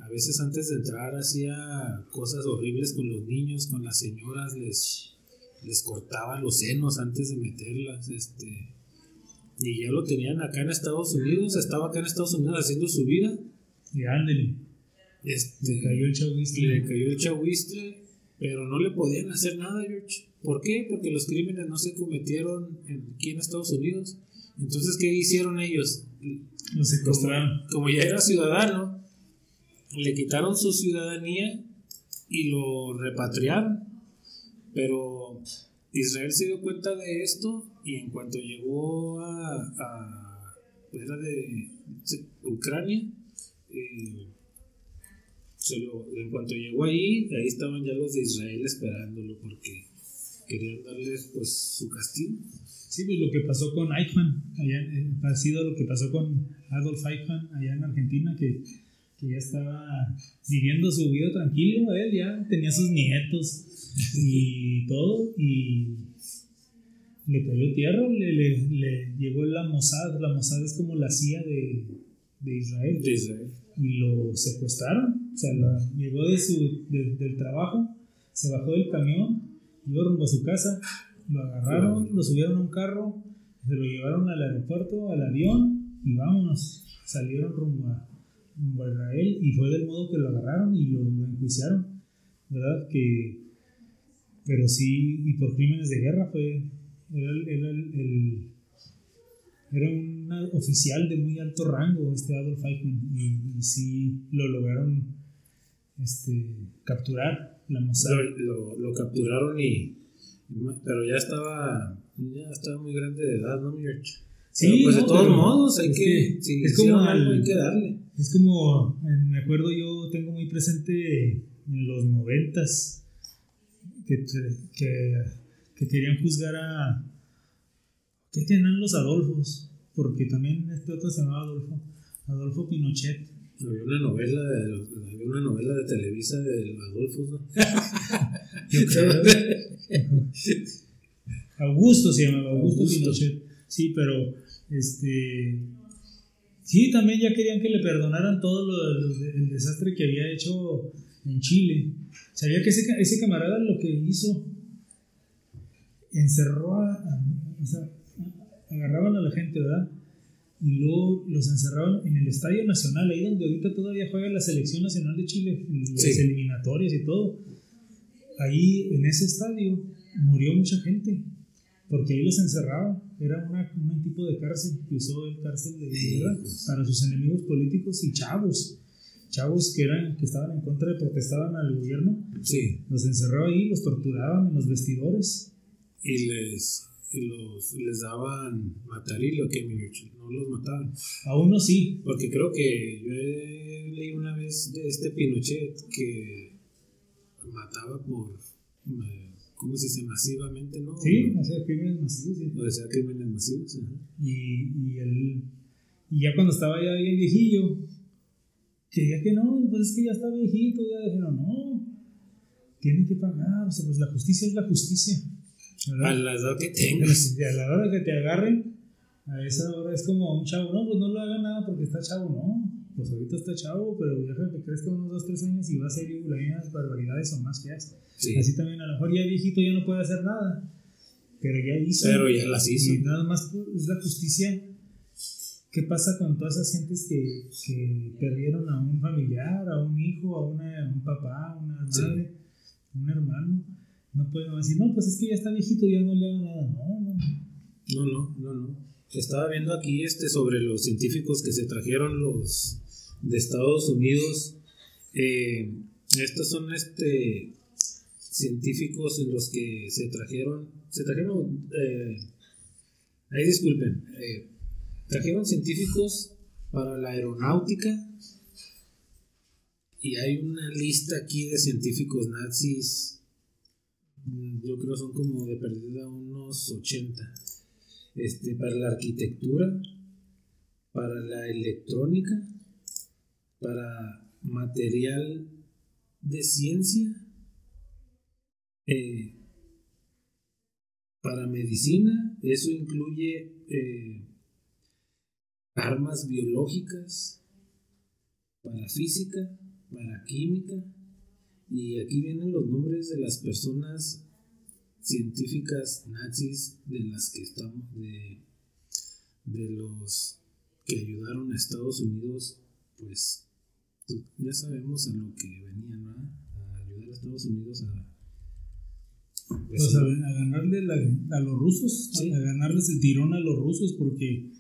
A veces antes de entrar hacía cosas horribles con los niños, con las señoras, les, les cortaba los senos antes de meterlas. Este, y ya lo tenían acá en Estados Unidos, estaba acá en Estados Unidos haciendo su vida. y ándele, Este, le cayó el chavismo. le cayó el chahuistle, pero no le podían hacer nada, George. ¿Por qué? Porque los crímenes no se cometieron aquí en Estados Unidos. Entonces, ¿qué hicieron ellos? Lo Como, secuestraron. como ya era ciudadano, le quitaron su ciudadanía y lo repatriaron. Pero Israel se dio cuenta de esto y en cuanto llegó a, a- era de Ucrania, eh, se lo- en cuanto llegó ahí, ahí estaban ya los de Israel esperándolo porque querían darles pues su castigo. Sí, pues lo que pasó con Eichmann, allá, eh, lo que pasó con Adolf Eichmann allá en Argentina, que, que ya estaba viviendo su vida tranquilo, él ya tenía sus nietos y todo, y le cayó tierra, le, le, le llegó la Mossad, la Mossad es como la CIA de, de Israel, De Israel. y lo secuestraron, o sea, llegó de su, de- del trabajo, se bajó del camión, iba rumbo a su casa, lo agarraron, lo subieron a un carro, se lo llevaron al aeropuerto, al avión y vámonos. Salieron rumbo a, Israel y fue del modo que lo agarraron y lo, lo enjuiciaron, ¿verdad? Que, pero sí, y por crímenes de guerra fue, era el, era el- el- era un oficial de muy alto rango este Adolf Eichmann y, y sí lo lograron este, capturar la Mossad. Lo, lo- lo capturaron y. Pero ya estaba. Ya estaba muy grande de edad, ¿no, George? Sí, Pero, pues de todos modos, hay es que. que si es como algo, al- hay que darle. Es como, eh, me acuerdo yo tengo muy presente en los noventas que, que, que querían juzgar a... ¿Qué tenían los Adolfos? Porque también este otro se llamaba Adolfo. Adolfo Pinochet. Había una novela de, los- había una novela de Televisa de los Adolfos, ¿no? [laughs] Yo creo. Augusto se llamaba, Augusto, Augusto. Pinochet. Sí, pero este. Sí, también ya querían que le perdonaran todo lo, lo el desastre que había hecho en Chile. Sabía que ese, ese camarada lo que hizo encerró a, a- o sea, agarraban a la gente, ¿verdad? Y luego los encerraban en el Estadio Nacional, ahí donde ahorita todavía juega la Selección Nacional de Chile, las Sí. eliminatorias y todo. Ahí en ese estadio murió mucha gente, porque ahí los encerraban era una, un tipo de cárcel que usó el cárcel de guerra para sus enemigos políticos y chavos. Chavos que eran que estaban en contra, protestaban al gobierno, Sí. los encerraba ahí, los torturaban en los vestidores. Y les, y los, les daban matarillo, que no los mataban. A uno sí, Porque creo que yo leí una vez de este Pinochet que mataba por, eh, ¿cómo se dice? Masivamente, ¿no? sí, hacía crímenes masivos. sí. O sea, crímenes masivos. ajá. Y, y, él, y ya cuando estaba ya bien viejillo, quería que no, pues es que ya está viejito, ya dijeron, no, tiene que pagar, o sea, pues la justicia es la justicia. ¿verdad? A la edad que Y tengas. a la hora que te agarren, a esa hora es como un chavo, no, pues no le haga nada porque está chavo, no, pues ahorita está chavo, pero ya que crezca unos 2, 3 años y va a hacer las mismas barbaridades o más feas. Sí. Así también a lo mejor ya viejito ya no puede hacer nada, pero ya hizo. Pero ya las hizo. Y nada más es la justicia. ¿Qué pasa con todas esas gentes que, que perdieron a un familiar, a un hijo, a, una, a un papá, a una Sí. madre, a un hermano? No pueden decir, no, pues es que ya está viejito, ya no le haga nada. No, no. No, no, no, no. Estaba viendo aquí este sobre los científicos que se trajeron los de Estados Unidos. Eh, estos son este científicos en los que se trajeron, se trajeron, eh, ahí disculpen, eh, trajeron científicos para la aeronáutica y hay una lista aquí de científicos nazis, yo creo son como de perdida unos 80 este, para la arquitectura, para la electrónica, para material de ciencia, eh, para medicina, eso incluye eh, armas biológicas, para física, para química, y aquí vienen los nombres de las personas científicas nazis de las que estamos, de, de los que ayudaron a Estados Unidos, pues ya sabemos a lo que venían, ¿no? A ayudar a Estados Unidos a... pues, Pues a, a ganarle la- a los rusos, Sí. a, a ganarles el tirón a los rusos, porque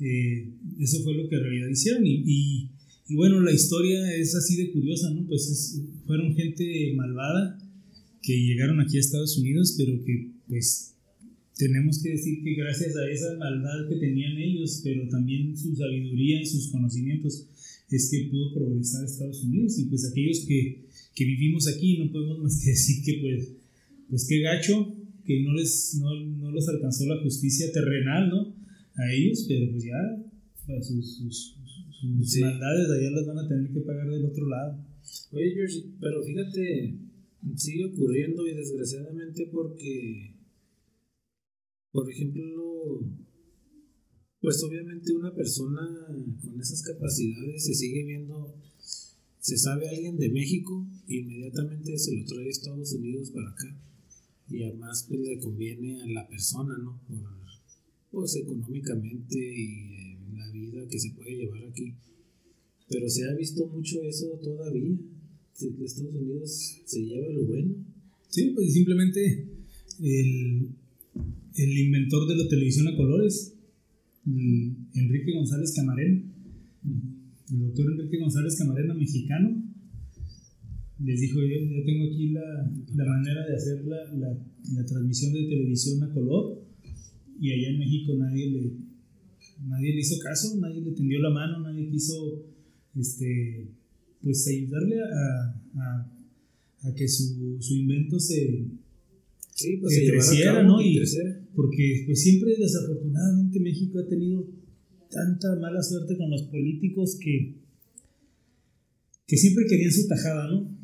eh, eso fue lo que en realidad hicieron. Y, y- y bueno, la historia es así de curiosa, ¿no? Pues es- fueron gente malvada que llegaron aquí a Estados Unidos, pero que pues tenemos que decir que gracias a esa maldad que tenían ellos, pero también su sabiduría y sus conocimientos, es que pudo progresar Estados Unidos. Y pues aquellos que, que vivimos aquí no podemos más que decir que pues pues qué gacho que no les no, no los alcanzó la justicia terrenal, ¿no? A ellos, pero pues ya pues, sus, sus, sus Sí. maldades allá las van a tener que pagar del otro lado. Oye, George, pero fíjate, sigue ocurriendo y desgraciadamente porque, por ejemplo, pues obviamente una persona con esas capacidades se sigue viendo, se sabe alguien de México, inmediatamente se lo trae a Estados Unidos para acá. Y además pues le conviene a la persona, ¿no? Por, pues económicamente y eh, la vida que se puede llevar aquí. Pero se ha visto mucho eso todavía. Estados Unidos se lleva lo bueno. Sí, pues simplemente el, el inventor de la televisión a colores, mm, Enrique González Camarena, el doctor Enrique González Camarena, mexicano, les dijo, yo, yo tengo aquí la, la manera de hacer la, la, la transmisión de televisión a color y allá en México nadie le, nadie le hizo caso, nadie le tendió la mano, nadie quiso este, pues ayudarle a, a, a que su, su invento se, Sí, Que se creciera, ¿no? y creciera. porque pues siempre desafortunadamente México ha tenido tanta mala suerte con los políticos que, que siempre querían su tajada, ¿no?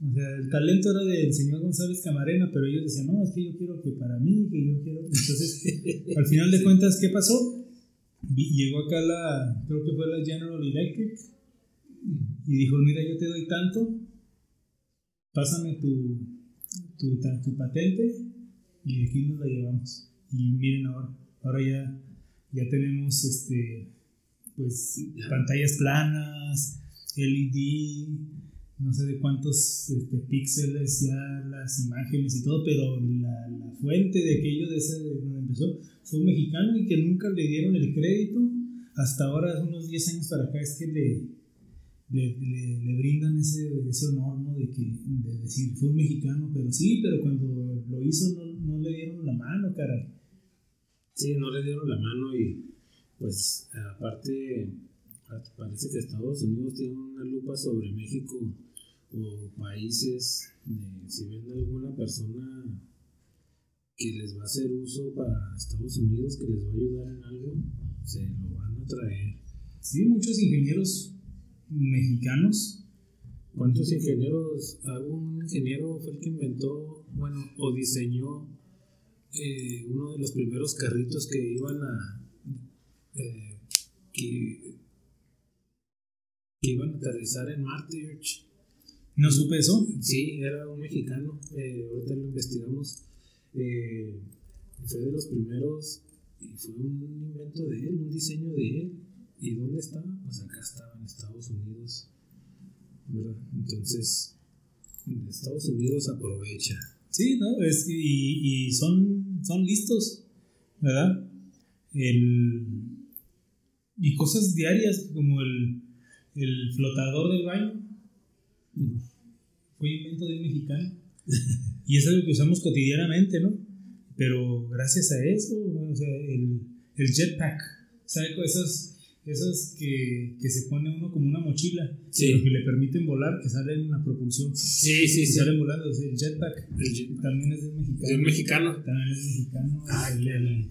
O sea, el talento era del señor González Camarena, pero ellos decían, no, es que yo quiero que para mí, que yo quiero... Entonces, [laughs] al final de cuentas, ¿qué pasó? Llegó acá la, creo que fue la General Electric, y dijo, mira, yo te doy tanto, pásame tu, tu, ta- tu patente y de aquí nos la llevamos. Y miren ahora, ahora ya, ya tenemos este, pues, pantallas planas, LED, no sé de cuántos este, píxeles ya las imágenes y todo, pero la, la fuente de aquello de ese de donde empezó fue un mexicano y que nunca le dieron el crédito. Hasta ahora, unos 10 años para acá, es que le, le, le, le brindan ese, ese honor, ¿no? De, que, de decir, fue un mexicano, pero sí, pero cuando lo hizo no, no le dieron la mano, caray. Sí, no le dieron la mano y pues aparte parece que Estados Unidos tiene una lupa sobre México o países de si ven alguna persona que les va a hacer uso para Estados Unidos, que les va a ayudar en algo, se lo van a traer. Sí, muchos ingenieros mexicanos. ¿Cuántos ingenieros? Algún ingeniero fue el que inventó, bueno, o diseñó eh, uno de los primeros carritos que iban a. eh, que, que iban a aterrizar en Marte, George. ¿No supe eso? Sí, era un mexicano, eh, ahorita lo investigamos. Eh, fue de los primeros y fue un invento de él, un diseño de él. ¿Y dónde está? Pues acá estaba en Estados Unidos. ¿verdad? Entonces, Estados Unidos aprovecha. Sí, ¿no? Es, y, y son, son listos, ¿verdad? El, y cosas diarias como el, el flotador del baño fue invento de un mexicano. y es algo que usamos cotidianamente, ¿no? Pero gracias a eso, o sea, el, el jetpack, ¿sabe? Esas, esas que, que se pone uno como una mochila, Sí. pero que le permiten volar, que salen en una propulsión. Sí, sí, sí. salen volando, es el jetpack. El jet- También es de un mexicano. Un mexicano. También es mexicano. Ah, el, el-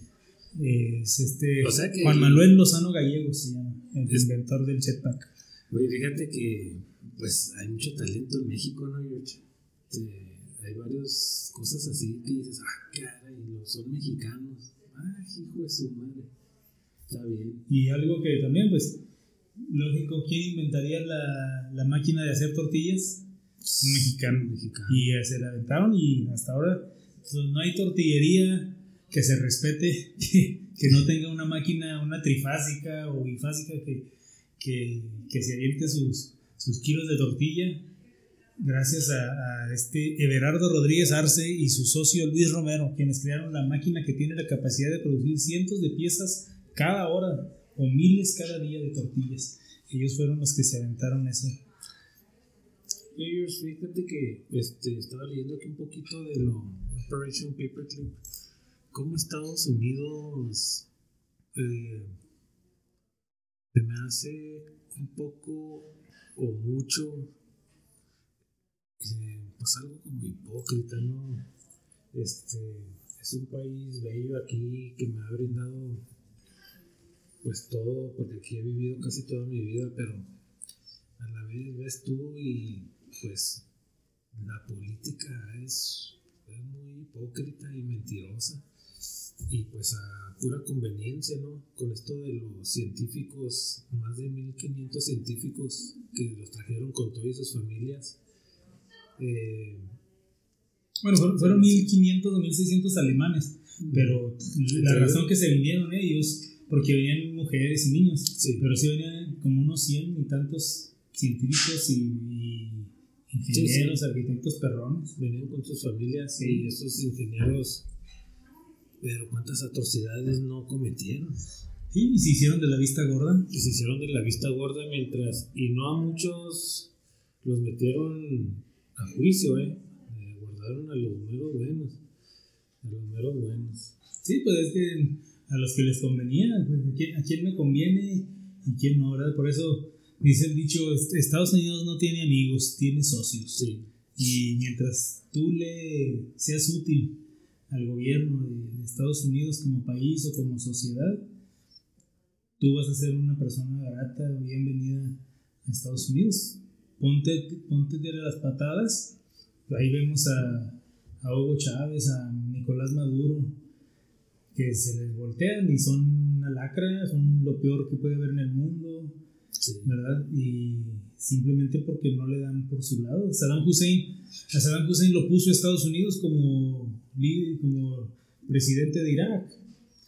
es este O sea que- Juan Manuel Lozano Gallegos se llama, el Es- inventor del jetpack. Oye, fíjate que pues hay mucho talento en México, ¿no? Este, hay varias cosas así que dices, ah, caray, son mexicanos. Ah, hijo de su madre. Está bien. Y algo que también, pues, lógico, ¿quién inventaría la, la máquina de hacer tortillas? Un mexicano. Mexicano. Y eh, se la aventaron y hasta ahora pues, no hay tortillería que se respete, [laughs] que, que no tenga una máquina, una trifásica o bifásica que, que, que se aviente sus, sus kilos de tortilla. Gracias a, a este Everardo Rodríguez Arce y su socio Luis Romero, quienes crearon la máquina que tiene la capacidad de producir cientos de piezas cada hora o miles cada día de tortillas. Ellos fueron los que se aventaron eso. George, fíjate que este, estaba leyendo aquí un poquito de lo Operation Paperclip. Cómo Estados Unidos eh, se me hace un poco o mucho, eh, pues algo como hipócrita, ¿no? Este, es un país bello aquí que me ha brindado pues todo, porque aquí he vivido casi toda mi vida, pero a la vez ves tú y pues la política es, es muy hipócrita y mentirosa y pues a pura conveniencia, ¿no? Con esto de los científicos, más de 1500 científicos que los trajeron con todas sus familias. Eh, Bueno, fueron, fueron 1500 o 1600 alemanes, pero la razón que se vinieron ellos, porque venían mujeres y niños, Sí. pero sí venían como unos 100 y tantos científicos y, y ingenieros, arquitectos perrones. venían con sus familias y esos ingenieros, pero cuántas atrocidades no cometieron. Sí, y se hicieron de la vista gorda. que se hicieron de la vista gorda mientras y no a muchos los metieron a juicio, eh, Eh, guardaron a los meros buenos, a los meros buenos. Sí, pues es que a los que les convenía, pues, ¿a, quién, a quién me conviene y quién no, ¿verdad? Por eso dice el dicho, "Est- Estados Unidos no tiene amigos, tiene socios. Sí, Y mientras tú le seas útil al gobierno de Estados Unidos como país o como sociedad, tú vas a ser una persona grata o bienvenida a Estados Unidos. Ponte, ponte de las patadas. Ahí vemos a, a Hugo Chávez, a Nicolás Maduro, que se les voltean y son una lacra, son lo peor que puede haber en el mundo. sí. ¿verdad? Y simplemente porque no le dan por su lado. Saddam Hussein, a Saddam Hussein lo puso Estados Unidos como líder, como presidente de Irak.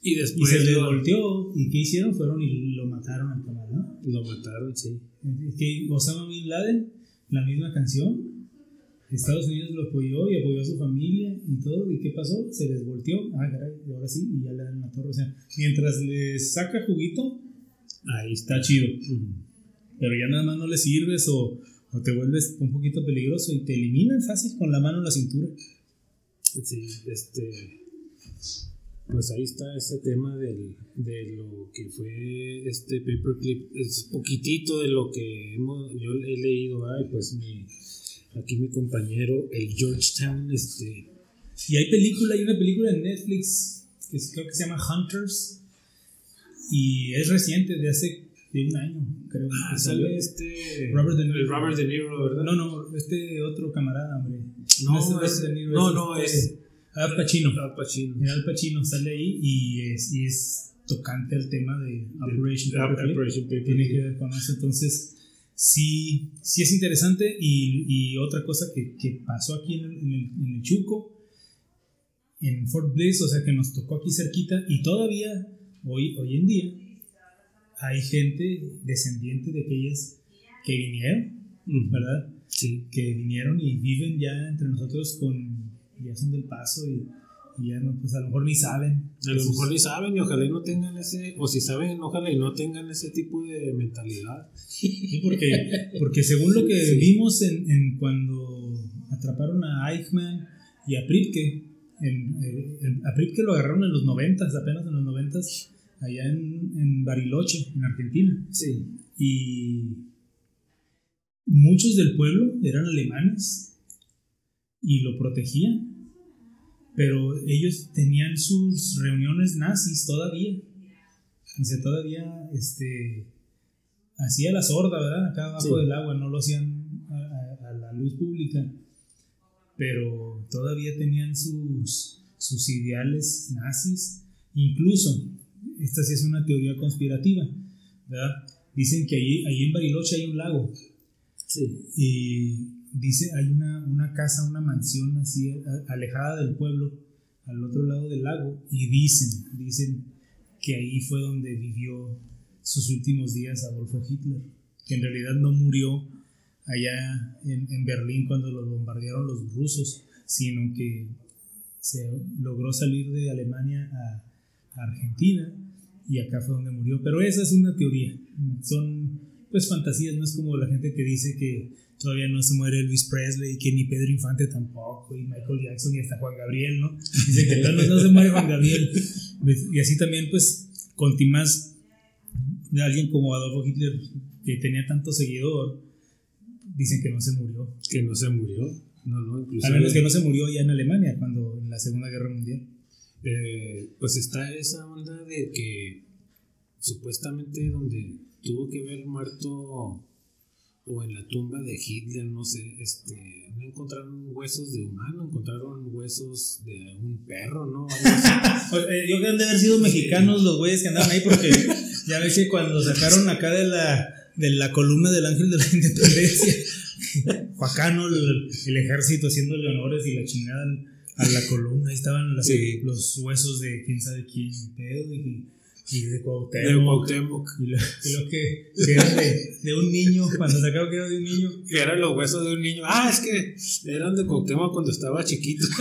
Y Y después se le volteó. ¿Y qué hicieron? Fueron y lo mataron al camarada. lo mataron, sí. Que Osama Bin Laden la misma canción. Estados Unidos lo apoyó y apoyó a su familia y todo. ¿Y qué pasó? Se les volteó. Ah, caray, ahora sí, y ya le dan la torre. O sea, mientras les saca juguito, ahí está chido. Pero ya nada más no le sirves o, o te vuelves un poquito peligroso y te eliminan fácil con la mano en la cintura. Sí, este. Pues ahí está ese tema del, de lo que fue este paperclip. Es poquitito de lo que hemos, yo he leído. Ay, pues mi, aquí mi compañero, el Georgetown, este. Y hay película, hay una película en Netflix que creo que se llama Hunters y es reciente, de hace de un añño, creo. Ah, que sale este. Robert De Niro. el Robert De Niro, ¿verdad? No, no, este otro camarada, hombre. No, es es- Robert De Niro, no, no, este es- Al Pacino. Al Pacino. Al Pacino sale ahí y es, y es tocante al tema de Operation. Operation. Tiene que ver con eso. Entonces, sí, sí es interesante. Y, y otra cosa que, que pasó aquí en el, en, el, en el Chuco, en Fort Bliss, o sea que nos tocó aquí cerquita, y todavía hoy, hoy en día hay gente descendiente de aquellas que vinieron. ¿verdad? Sí. que vinieron y viven ya entre nosotros con ya son del paso y, y ya no pues a lo mejor ni saben A lo mejor ni saben y ojalá y no tengan ese, o si saben, ojalá y no tengan ese tipo de mentalidad. Sí, porque, porque según lo que vimos en, en cuando atraparon a Eichmann y a Pripke, en, eh, en- a Pripke lo agarraron en los noventas, apenas en los noventas, allá en, en Bariloche, en Argentina. Sí. Y muchos del pueblo eran alemanes y lo protegían, pero ellos tenían sus reuniones nazis todavía. O sea, todavía este, hacía la sorda, ¿verdad? Acá abajo Sí. del agua, no lo hacían a, a- a la luz pública, pero todavía tenían sus, sus ideales nazis. Incluso, esta sí es una teoría conspirativa, ¿verdad? Dicen que ahí, ahí en Bariloche hay un lago Sí. y dice hay una, una casa, una mansión así a- alejada del pueblo, al otro lado del lago, y dicen, dicen que ahí fue donde vivió sus últimos días Adolfo Hitler, que en realidad no murió allá en, en Berlín cuando lo bombardearon los rusos, sino que se logró salir de Alemania a, a Argentina y acá fue donde murió. Pero esa es una teoría, son pues fantasías, no es como la gente que dice que todavía no se muere Elvis Presley, que ni Pedro Infante tampoco, y Michael Jackson y hasta Juan Gabriel, ¿no? Dice que tal no se muere Juan Gabriel. Y así también, pues, con de alguien como Adolfo Hitler, que tenía tanto seguidor, dicen que no se murió. Que no se murió. No, no, incluso. A menos que no se murió ya en Alemania, cuando en la Segunda Guerra Mundial. Eh, pues está esa onda de que supuestamente donde tuvo que haber muerto o en la tumba de Hitler, no sé, este, no encontraron huesos de humano, encontraron huesos de un perro, ¿no? [laughs] Eh, Yo creo que han de haber sido mexicanos los güeyes que andaban ahí porque ya ves que cuando sacaron acá de la, de la columna del ángel de la [laughs] independencia, Juacano, el, el ejército haciéndole honores y la chingada a la columna, ahí estaban las- Sí. los huesos de quién sabe quién, pedo, y, y de de Cuauhtémoc. Cuauhtémoc, Y lo, y lo que, [laughs] que eran de, de un niño, cuando sacaron que era de un niño. que eran los huesos de un niño. Ah, es que eran de Cuauhtémoc cuando estaba chiquito. [laughs]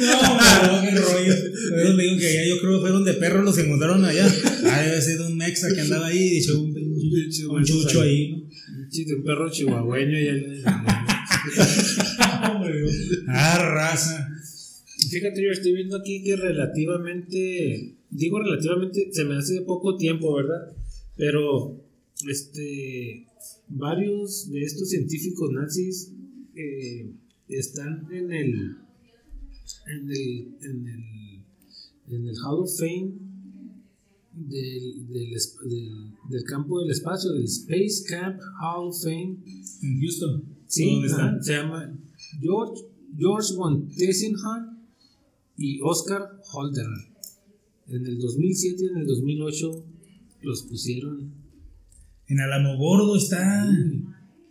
No, no, qué rollo. Eso te digo que allá yo creo que fueron de perros los encontraron allá. Ah, debe ser de un mexa que andaba ahí y echó un, un chucho ahí, ¿no? De un perro chihuahueño y el- [laughs] Ah, raza. Fíjate, yo estoy viendo aquí que relativamente, digo relativamente, se me hace poco tiempo, ¿verdad? Pero, este, varios de estos científicos nazis eh, están en el, en el, en el, en el Hall of Fame del, del, del, del campo del espacio, del Space Camp Hall of Fame. En Houston. Sí, ¿Dónde están? se llama George, George von Tessenhahn y Oscar Holderer. En el 2007 y en el 2008 los pusieron. En Alamogordo está.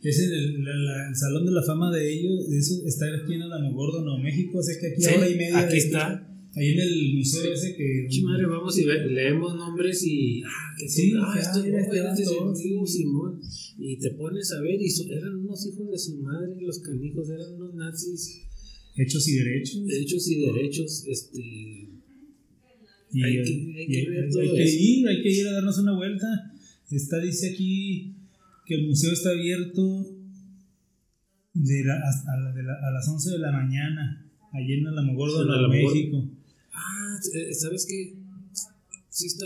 Es en el, la- el salón de la fama de ellos. De eso está aquí en Alamogordo, Nuevo México. Sé que aquí Sí, hora y media. aquí está. ahí en el museo ese que. Chi madre, vamos y ve- leemos nombres y. Ah, que Sí, sí, ah, mira, güeyes este sí. Simón. Y te pones a ver, y so- eran unos hijos de su madre, los canijos, eran unos nazis, Hechos y derechos. hechos y derechos, este. Y Hay que- hay que y ver hay todo que eso. ir, hay que ir a darnos una vuelta. Está, dice aquí que el museo está abierto de la- hasta a, la- de la- a las 11 de la mañana, allí en Alamogordo, En Nuevo. México. Ah, eh, ¿sabes qué? Sí está.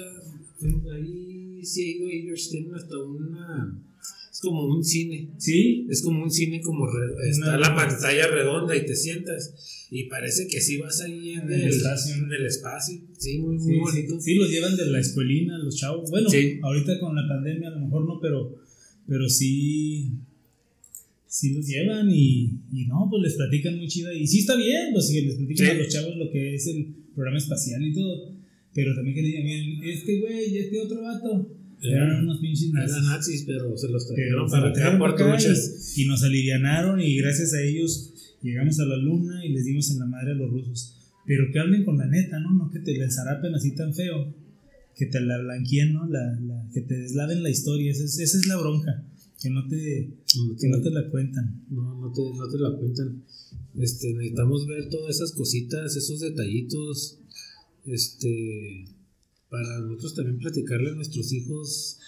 Ahí sí he ido, ellos tienen hasta una. Es como un cine. ¿Sí? Es como un cine como re- está Una- la pantalla redonda y te sientas y parece que sí vas ahí en, En el, el espacio. en el espacio. Sí, muy, muy Sí, bonito. sí, sí, los llevan de la escuelina, los chavos. Bueno, Sí. ahorita con la pandemia a lo mejor no, pero, pero sí, sí los llevan y, y no, pues les platican muy chida. Y sí está bien, pues que les platican a los chavos lo que es el programa espacial y todo. Pero también que le digan, miren, este güey y este otro vato eran unos pinches nazis. Eran nazis, pero se los trajeron para acá acá truchas. y, y nos alivianaron y gracias a ellos llegamos a la luna y les dimos en la madre a los rusos. Pero que hablen con la neta, ¿no? No que te la ensarapen así tan feo. Que te la blanqueen, ¿no? La, la- que te deslaven la historia. Esa es, esa es la bronca. Que no te, que no te la cuentan. No, no te, no te la cuentan. Este, necesitamos ver todas esas cositas, esos detallitos. Este, para nosotros también platicarle a nuestros hijos,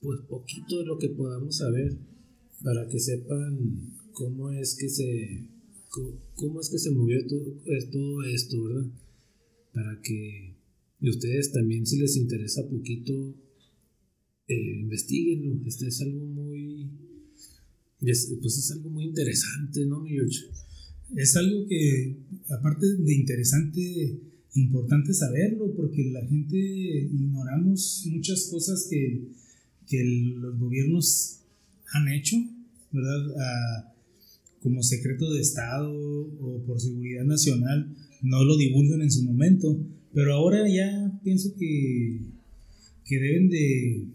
pues poquito de lo que podamos saber, para que sepan cómo es que se, cómo es que se movió todo, eh, todo esto, ¿verdad? Para que ustedes también, si les interesa poquito, eh, investiguenlo. Este es algo muy, es- pues es algo muy interesante, ¿no, mi George? Es algo que, aparte de interesante, importante saberlo, porque la gente ignoramos muchas cosas que, que los gobiernos han hecho, ¿verdad? Ah, como secreto de Estado o por seguridad nacional, no lo divulgan en su momento, pero ahora ya pienso que, que deben de,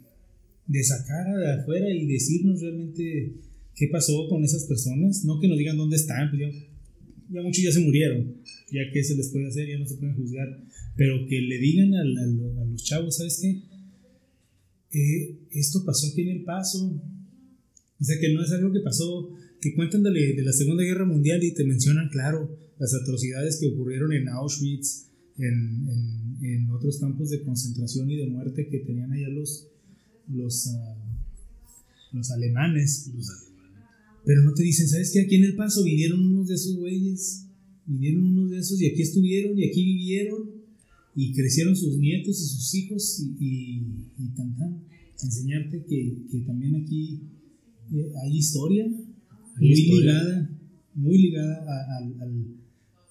de sacar de afuera y decirnos realmente qué pasó con esas personas, no que nos digan dónde están, pues ya, ya muchos ya se murieron, ya que se les puede hacer, ya no se pueden juzgar, pero que le digan a, los chavos, ¿sabes qué? Eh, esto pasó aquí en El Paso, o sea que no es algo que pasó, que cuentan de, la- Segunda Guerra Mundial y te mencionan, claro, las atrocidades que ocurrieron en Auschwitz, en, otros campos de concentración y de muerte que tenían allá los, los, ah, los alemanes. Pero no te dicen, ¿sabes qué? Aquí en El Paso vinieron unos de esos güeyes, vinieron unos de esos y aquí estuvieron y aquí vivieron y crecieron sus nietos y sus hijos y, y, y tan tan. Enseñarte que, que también aquí eh, hay historia Hay muy historia. ligada, muy ligada a- al,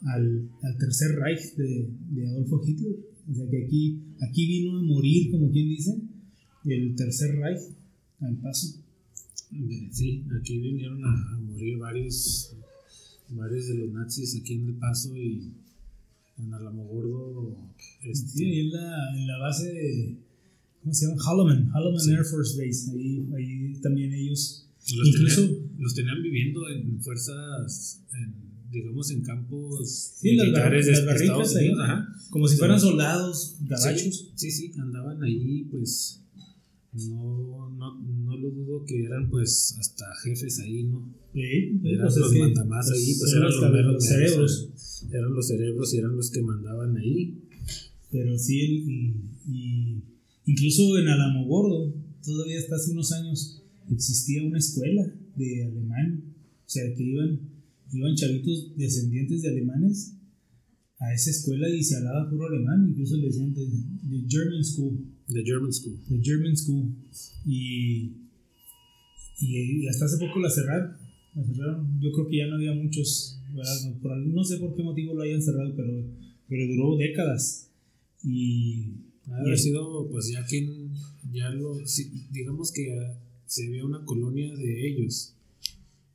al, al tercer Reich de, de Adolfo Hitler. O sea que aquí, aquí vino a morir, como quien dice, el tercer Reich al paso. Sí, aquí vinieron a, a morir varios, varios de los nazis aquí en El Paso y en Alamogordo. Este, Sí, ahí en la, en la base de, ¿cómo se llama? Holloman, Holloman Sí. Air Force Base. Ahí, ahí también ellos, los, incluso, tenían, los tenían viviendo en fuerzas, en, digamos, en campos Sí, militares las Estados ahí. Ajá. como si fueran soldados gabachos. Sí, sí, sí, andaban ahí, pues no, no, no lo dudo que eran pues hasta jefes ahí, ¿no? Sí, Eran pues los mandamás pues, ahí, pues eran los, cerebros. Eran los cerebros y eran los que mandaban ahí. Pero sí, el- y, y incluso en Alamogordo, todavía hasta hace unos años, existía una escuela de alemán. O sea, que iban, iban chavitos descendientes de alemanes a esa escuela y se hablaba puro alemán. Incluso le decían the German School. The German School. The German School. Y, y, y hasta hace poco la cerraron. La cerraron. Yo creo que ya no había muchos. ¿verdad? No, por algún- no sé por qué motivo lo hayan cerrado, pero, pero duró décadas. Y, Ha y sido, pues ya que ya lo, digamos que se había una colonia de ellos,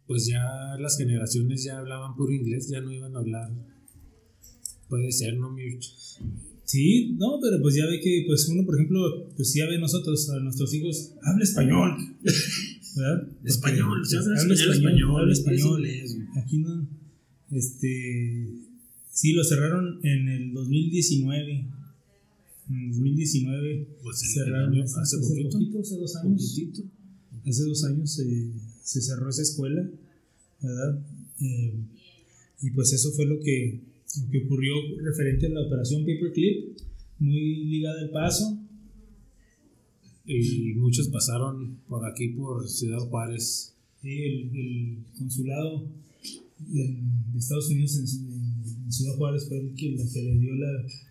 pues ya las generaciones ya hablaban puro inglés, ya no iban a hablar. Puede ser, ¿no, Mirch? Sí, no, pero pues ya ve que pues uno, por ejemplo, pues ya ve nosotros, a nuestros hijos, habla español. ¿Verdad? [laughs] Español, habla Habla español, español, habla español. Aquí no, este, Sí, lo cerraron en el 2019. En 2019 Pues el cerraron año- hace, hace hace poquito. poquito, hace dos años. Poquitito. Hace dos años se, se cerró esa escuela, ¿verdad? Eh, y pues eso fue lo que, lo que ocurrió referente a la operación Paperclip, muy ligada al paso. Y muchos pasaron por aquí, por Ciudad Juárez. Sí, el, el consulado de, Estados Unidos en, en- en Ciudad Juárez fue el que, la que le dio la,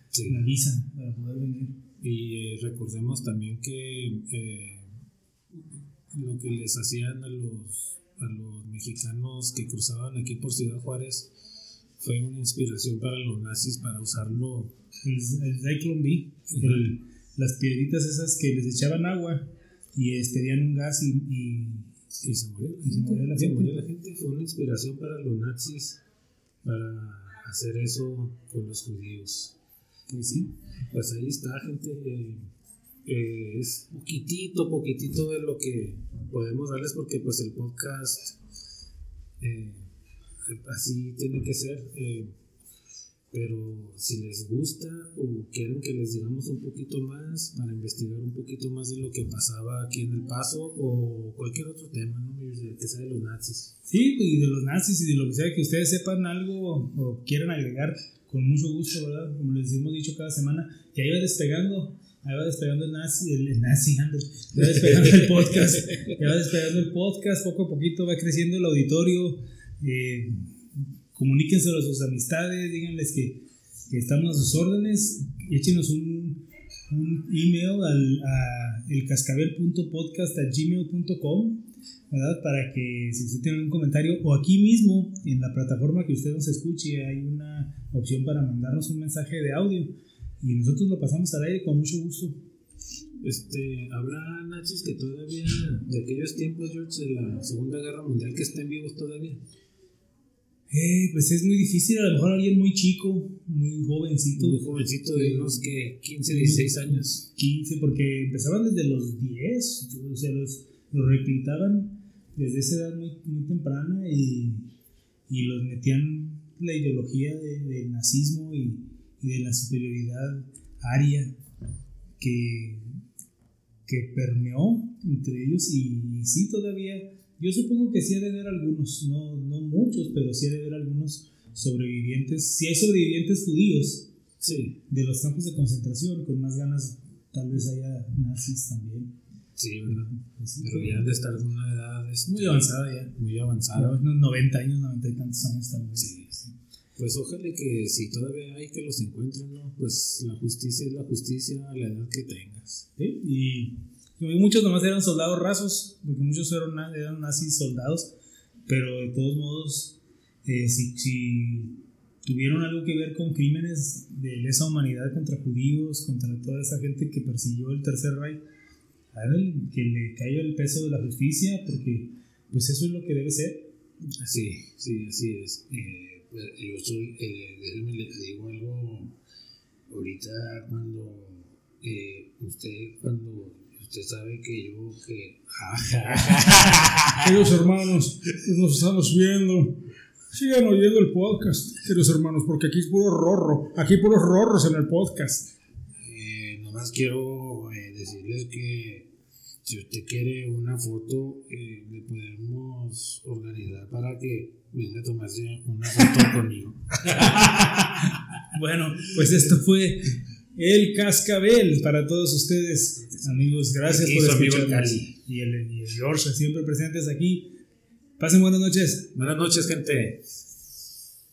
Sí. la visa para poder venir. Y eh, recordemos también que eh, lo que les hacían a los, a los mexicanos que cruzaban aquí por Ciudad Juárez fue una inspiración para los nazis para usarlo. El, el Zyklon B, el- las piedritas esas que les echaban agua y expedían un gas y, y Y se murió Y se murió la se gente. la gente. Fue una inspiración para los nazis para hacer eso con los judíos. pues sí, Pues ahí está, gente. eh, eh, es poquitito, poquitito de lo que podemos darles porque pues el podcast eh, así tiene que ser. eh, pero si les gusta o quieren que les digamos un poquito más para investigar un poquito más de lo que pasaba aquí en El Paso o cualquier otro tema, ¿no? que sea de los nazis. Sí, y de los nazis y de lo que sea que ustedes sepan algo o quieran agregar, con mucho gusto, ¿verdad? Como les hemos dicho cada semana, que ahí va despegando, ahí va despegando el nazi, el, nazi, ande, ya va despegando el podcast, ya va despegando el podcast, poco a poquito va creciendo el auditorio, eh, comuníquenselo a sus amistades, díganles que, estamos a sus órdenes, échenos un, email al, a elcascabel.podcast.gmail.com ¿verdad? Para que si usted tiene algún comentario o aquí mismo en la plataforma que usted nos escuche hay una opción para mandarnos un mensaje de audio y nosotros lo pasamos al aire con mucho gusto. Este, ¿Habrá nazis que todavía, de aquellos tiempos, George, de la Segunda Guerra Mundial, que estén vivos todavía? Eh, pues es muy difícil, a lo mejor alguien muy chico, muy jovencito, Muy jovencito, de unos que 15, 16 años. 15, porque empezaban desde los 10, o sea, los, los reclutaban desde esa edad muy, muy temprana y, y los metían la ideología de- del nazismo y, y de la superioridad aria que, que permeó entre ellos y, y sí todavía, yo supongo que sí ha de haber algunos, no, no muchos, pero sí ha de haber algunos sobrevivientes, si hay sobrevivientes judíos, Sí, de los campos de concentración, con más ganas tal vez haya nazis también. sí, ¿verdad? Pues sí, Pero ya de estar de una edad este, muy avanzada ya. Muy avanzada. unos 90 años, 90 y tantos años también. Sí, sí. Pues ojalá que si todavía hay que los encuentren, ¿no? Pues la justicia es la justicia a la edad que tengas. Sí, Y, y muchos nomás eran soldados rasos, porque muchos eran, eran nazis soldados, pero de todos modos, eh, si, si tuvieron algo que ver con crímenes de lesa humanidad contra judíos, contra toda esa gente que persiguió el Tercer Reich, a que le caiga el peso de la justicia, porque pues eso es lo que debe ser. Sí, sí, así es. Eh, yo soy, eh, déjeme le digo algo ahorita cuando eh, usted, cuando usted sabe que yo, que... [laughs] Queridos hermanos, nos estamos viendo. Sigan oyendo el podcast, queridos hermanos, porque aquí es puro rorro. Aquí puros rorros en el podcast. Eh, nomás quiero eh, decirles que si usted quiere una foto, eh, le podemos organizar para que venga a tomarse una foto [laughs] conmigo. Bueno, pues esto fue el cascabel para todos ustedes, amigos. Gracias Aquí por su amigo escucharnos. Cali. Y el, y el George, siempre presentes aquí. Pasen buenas noches. Buenas noches, gente.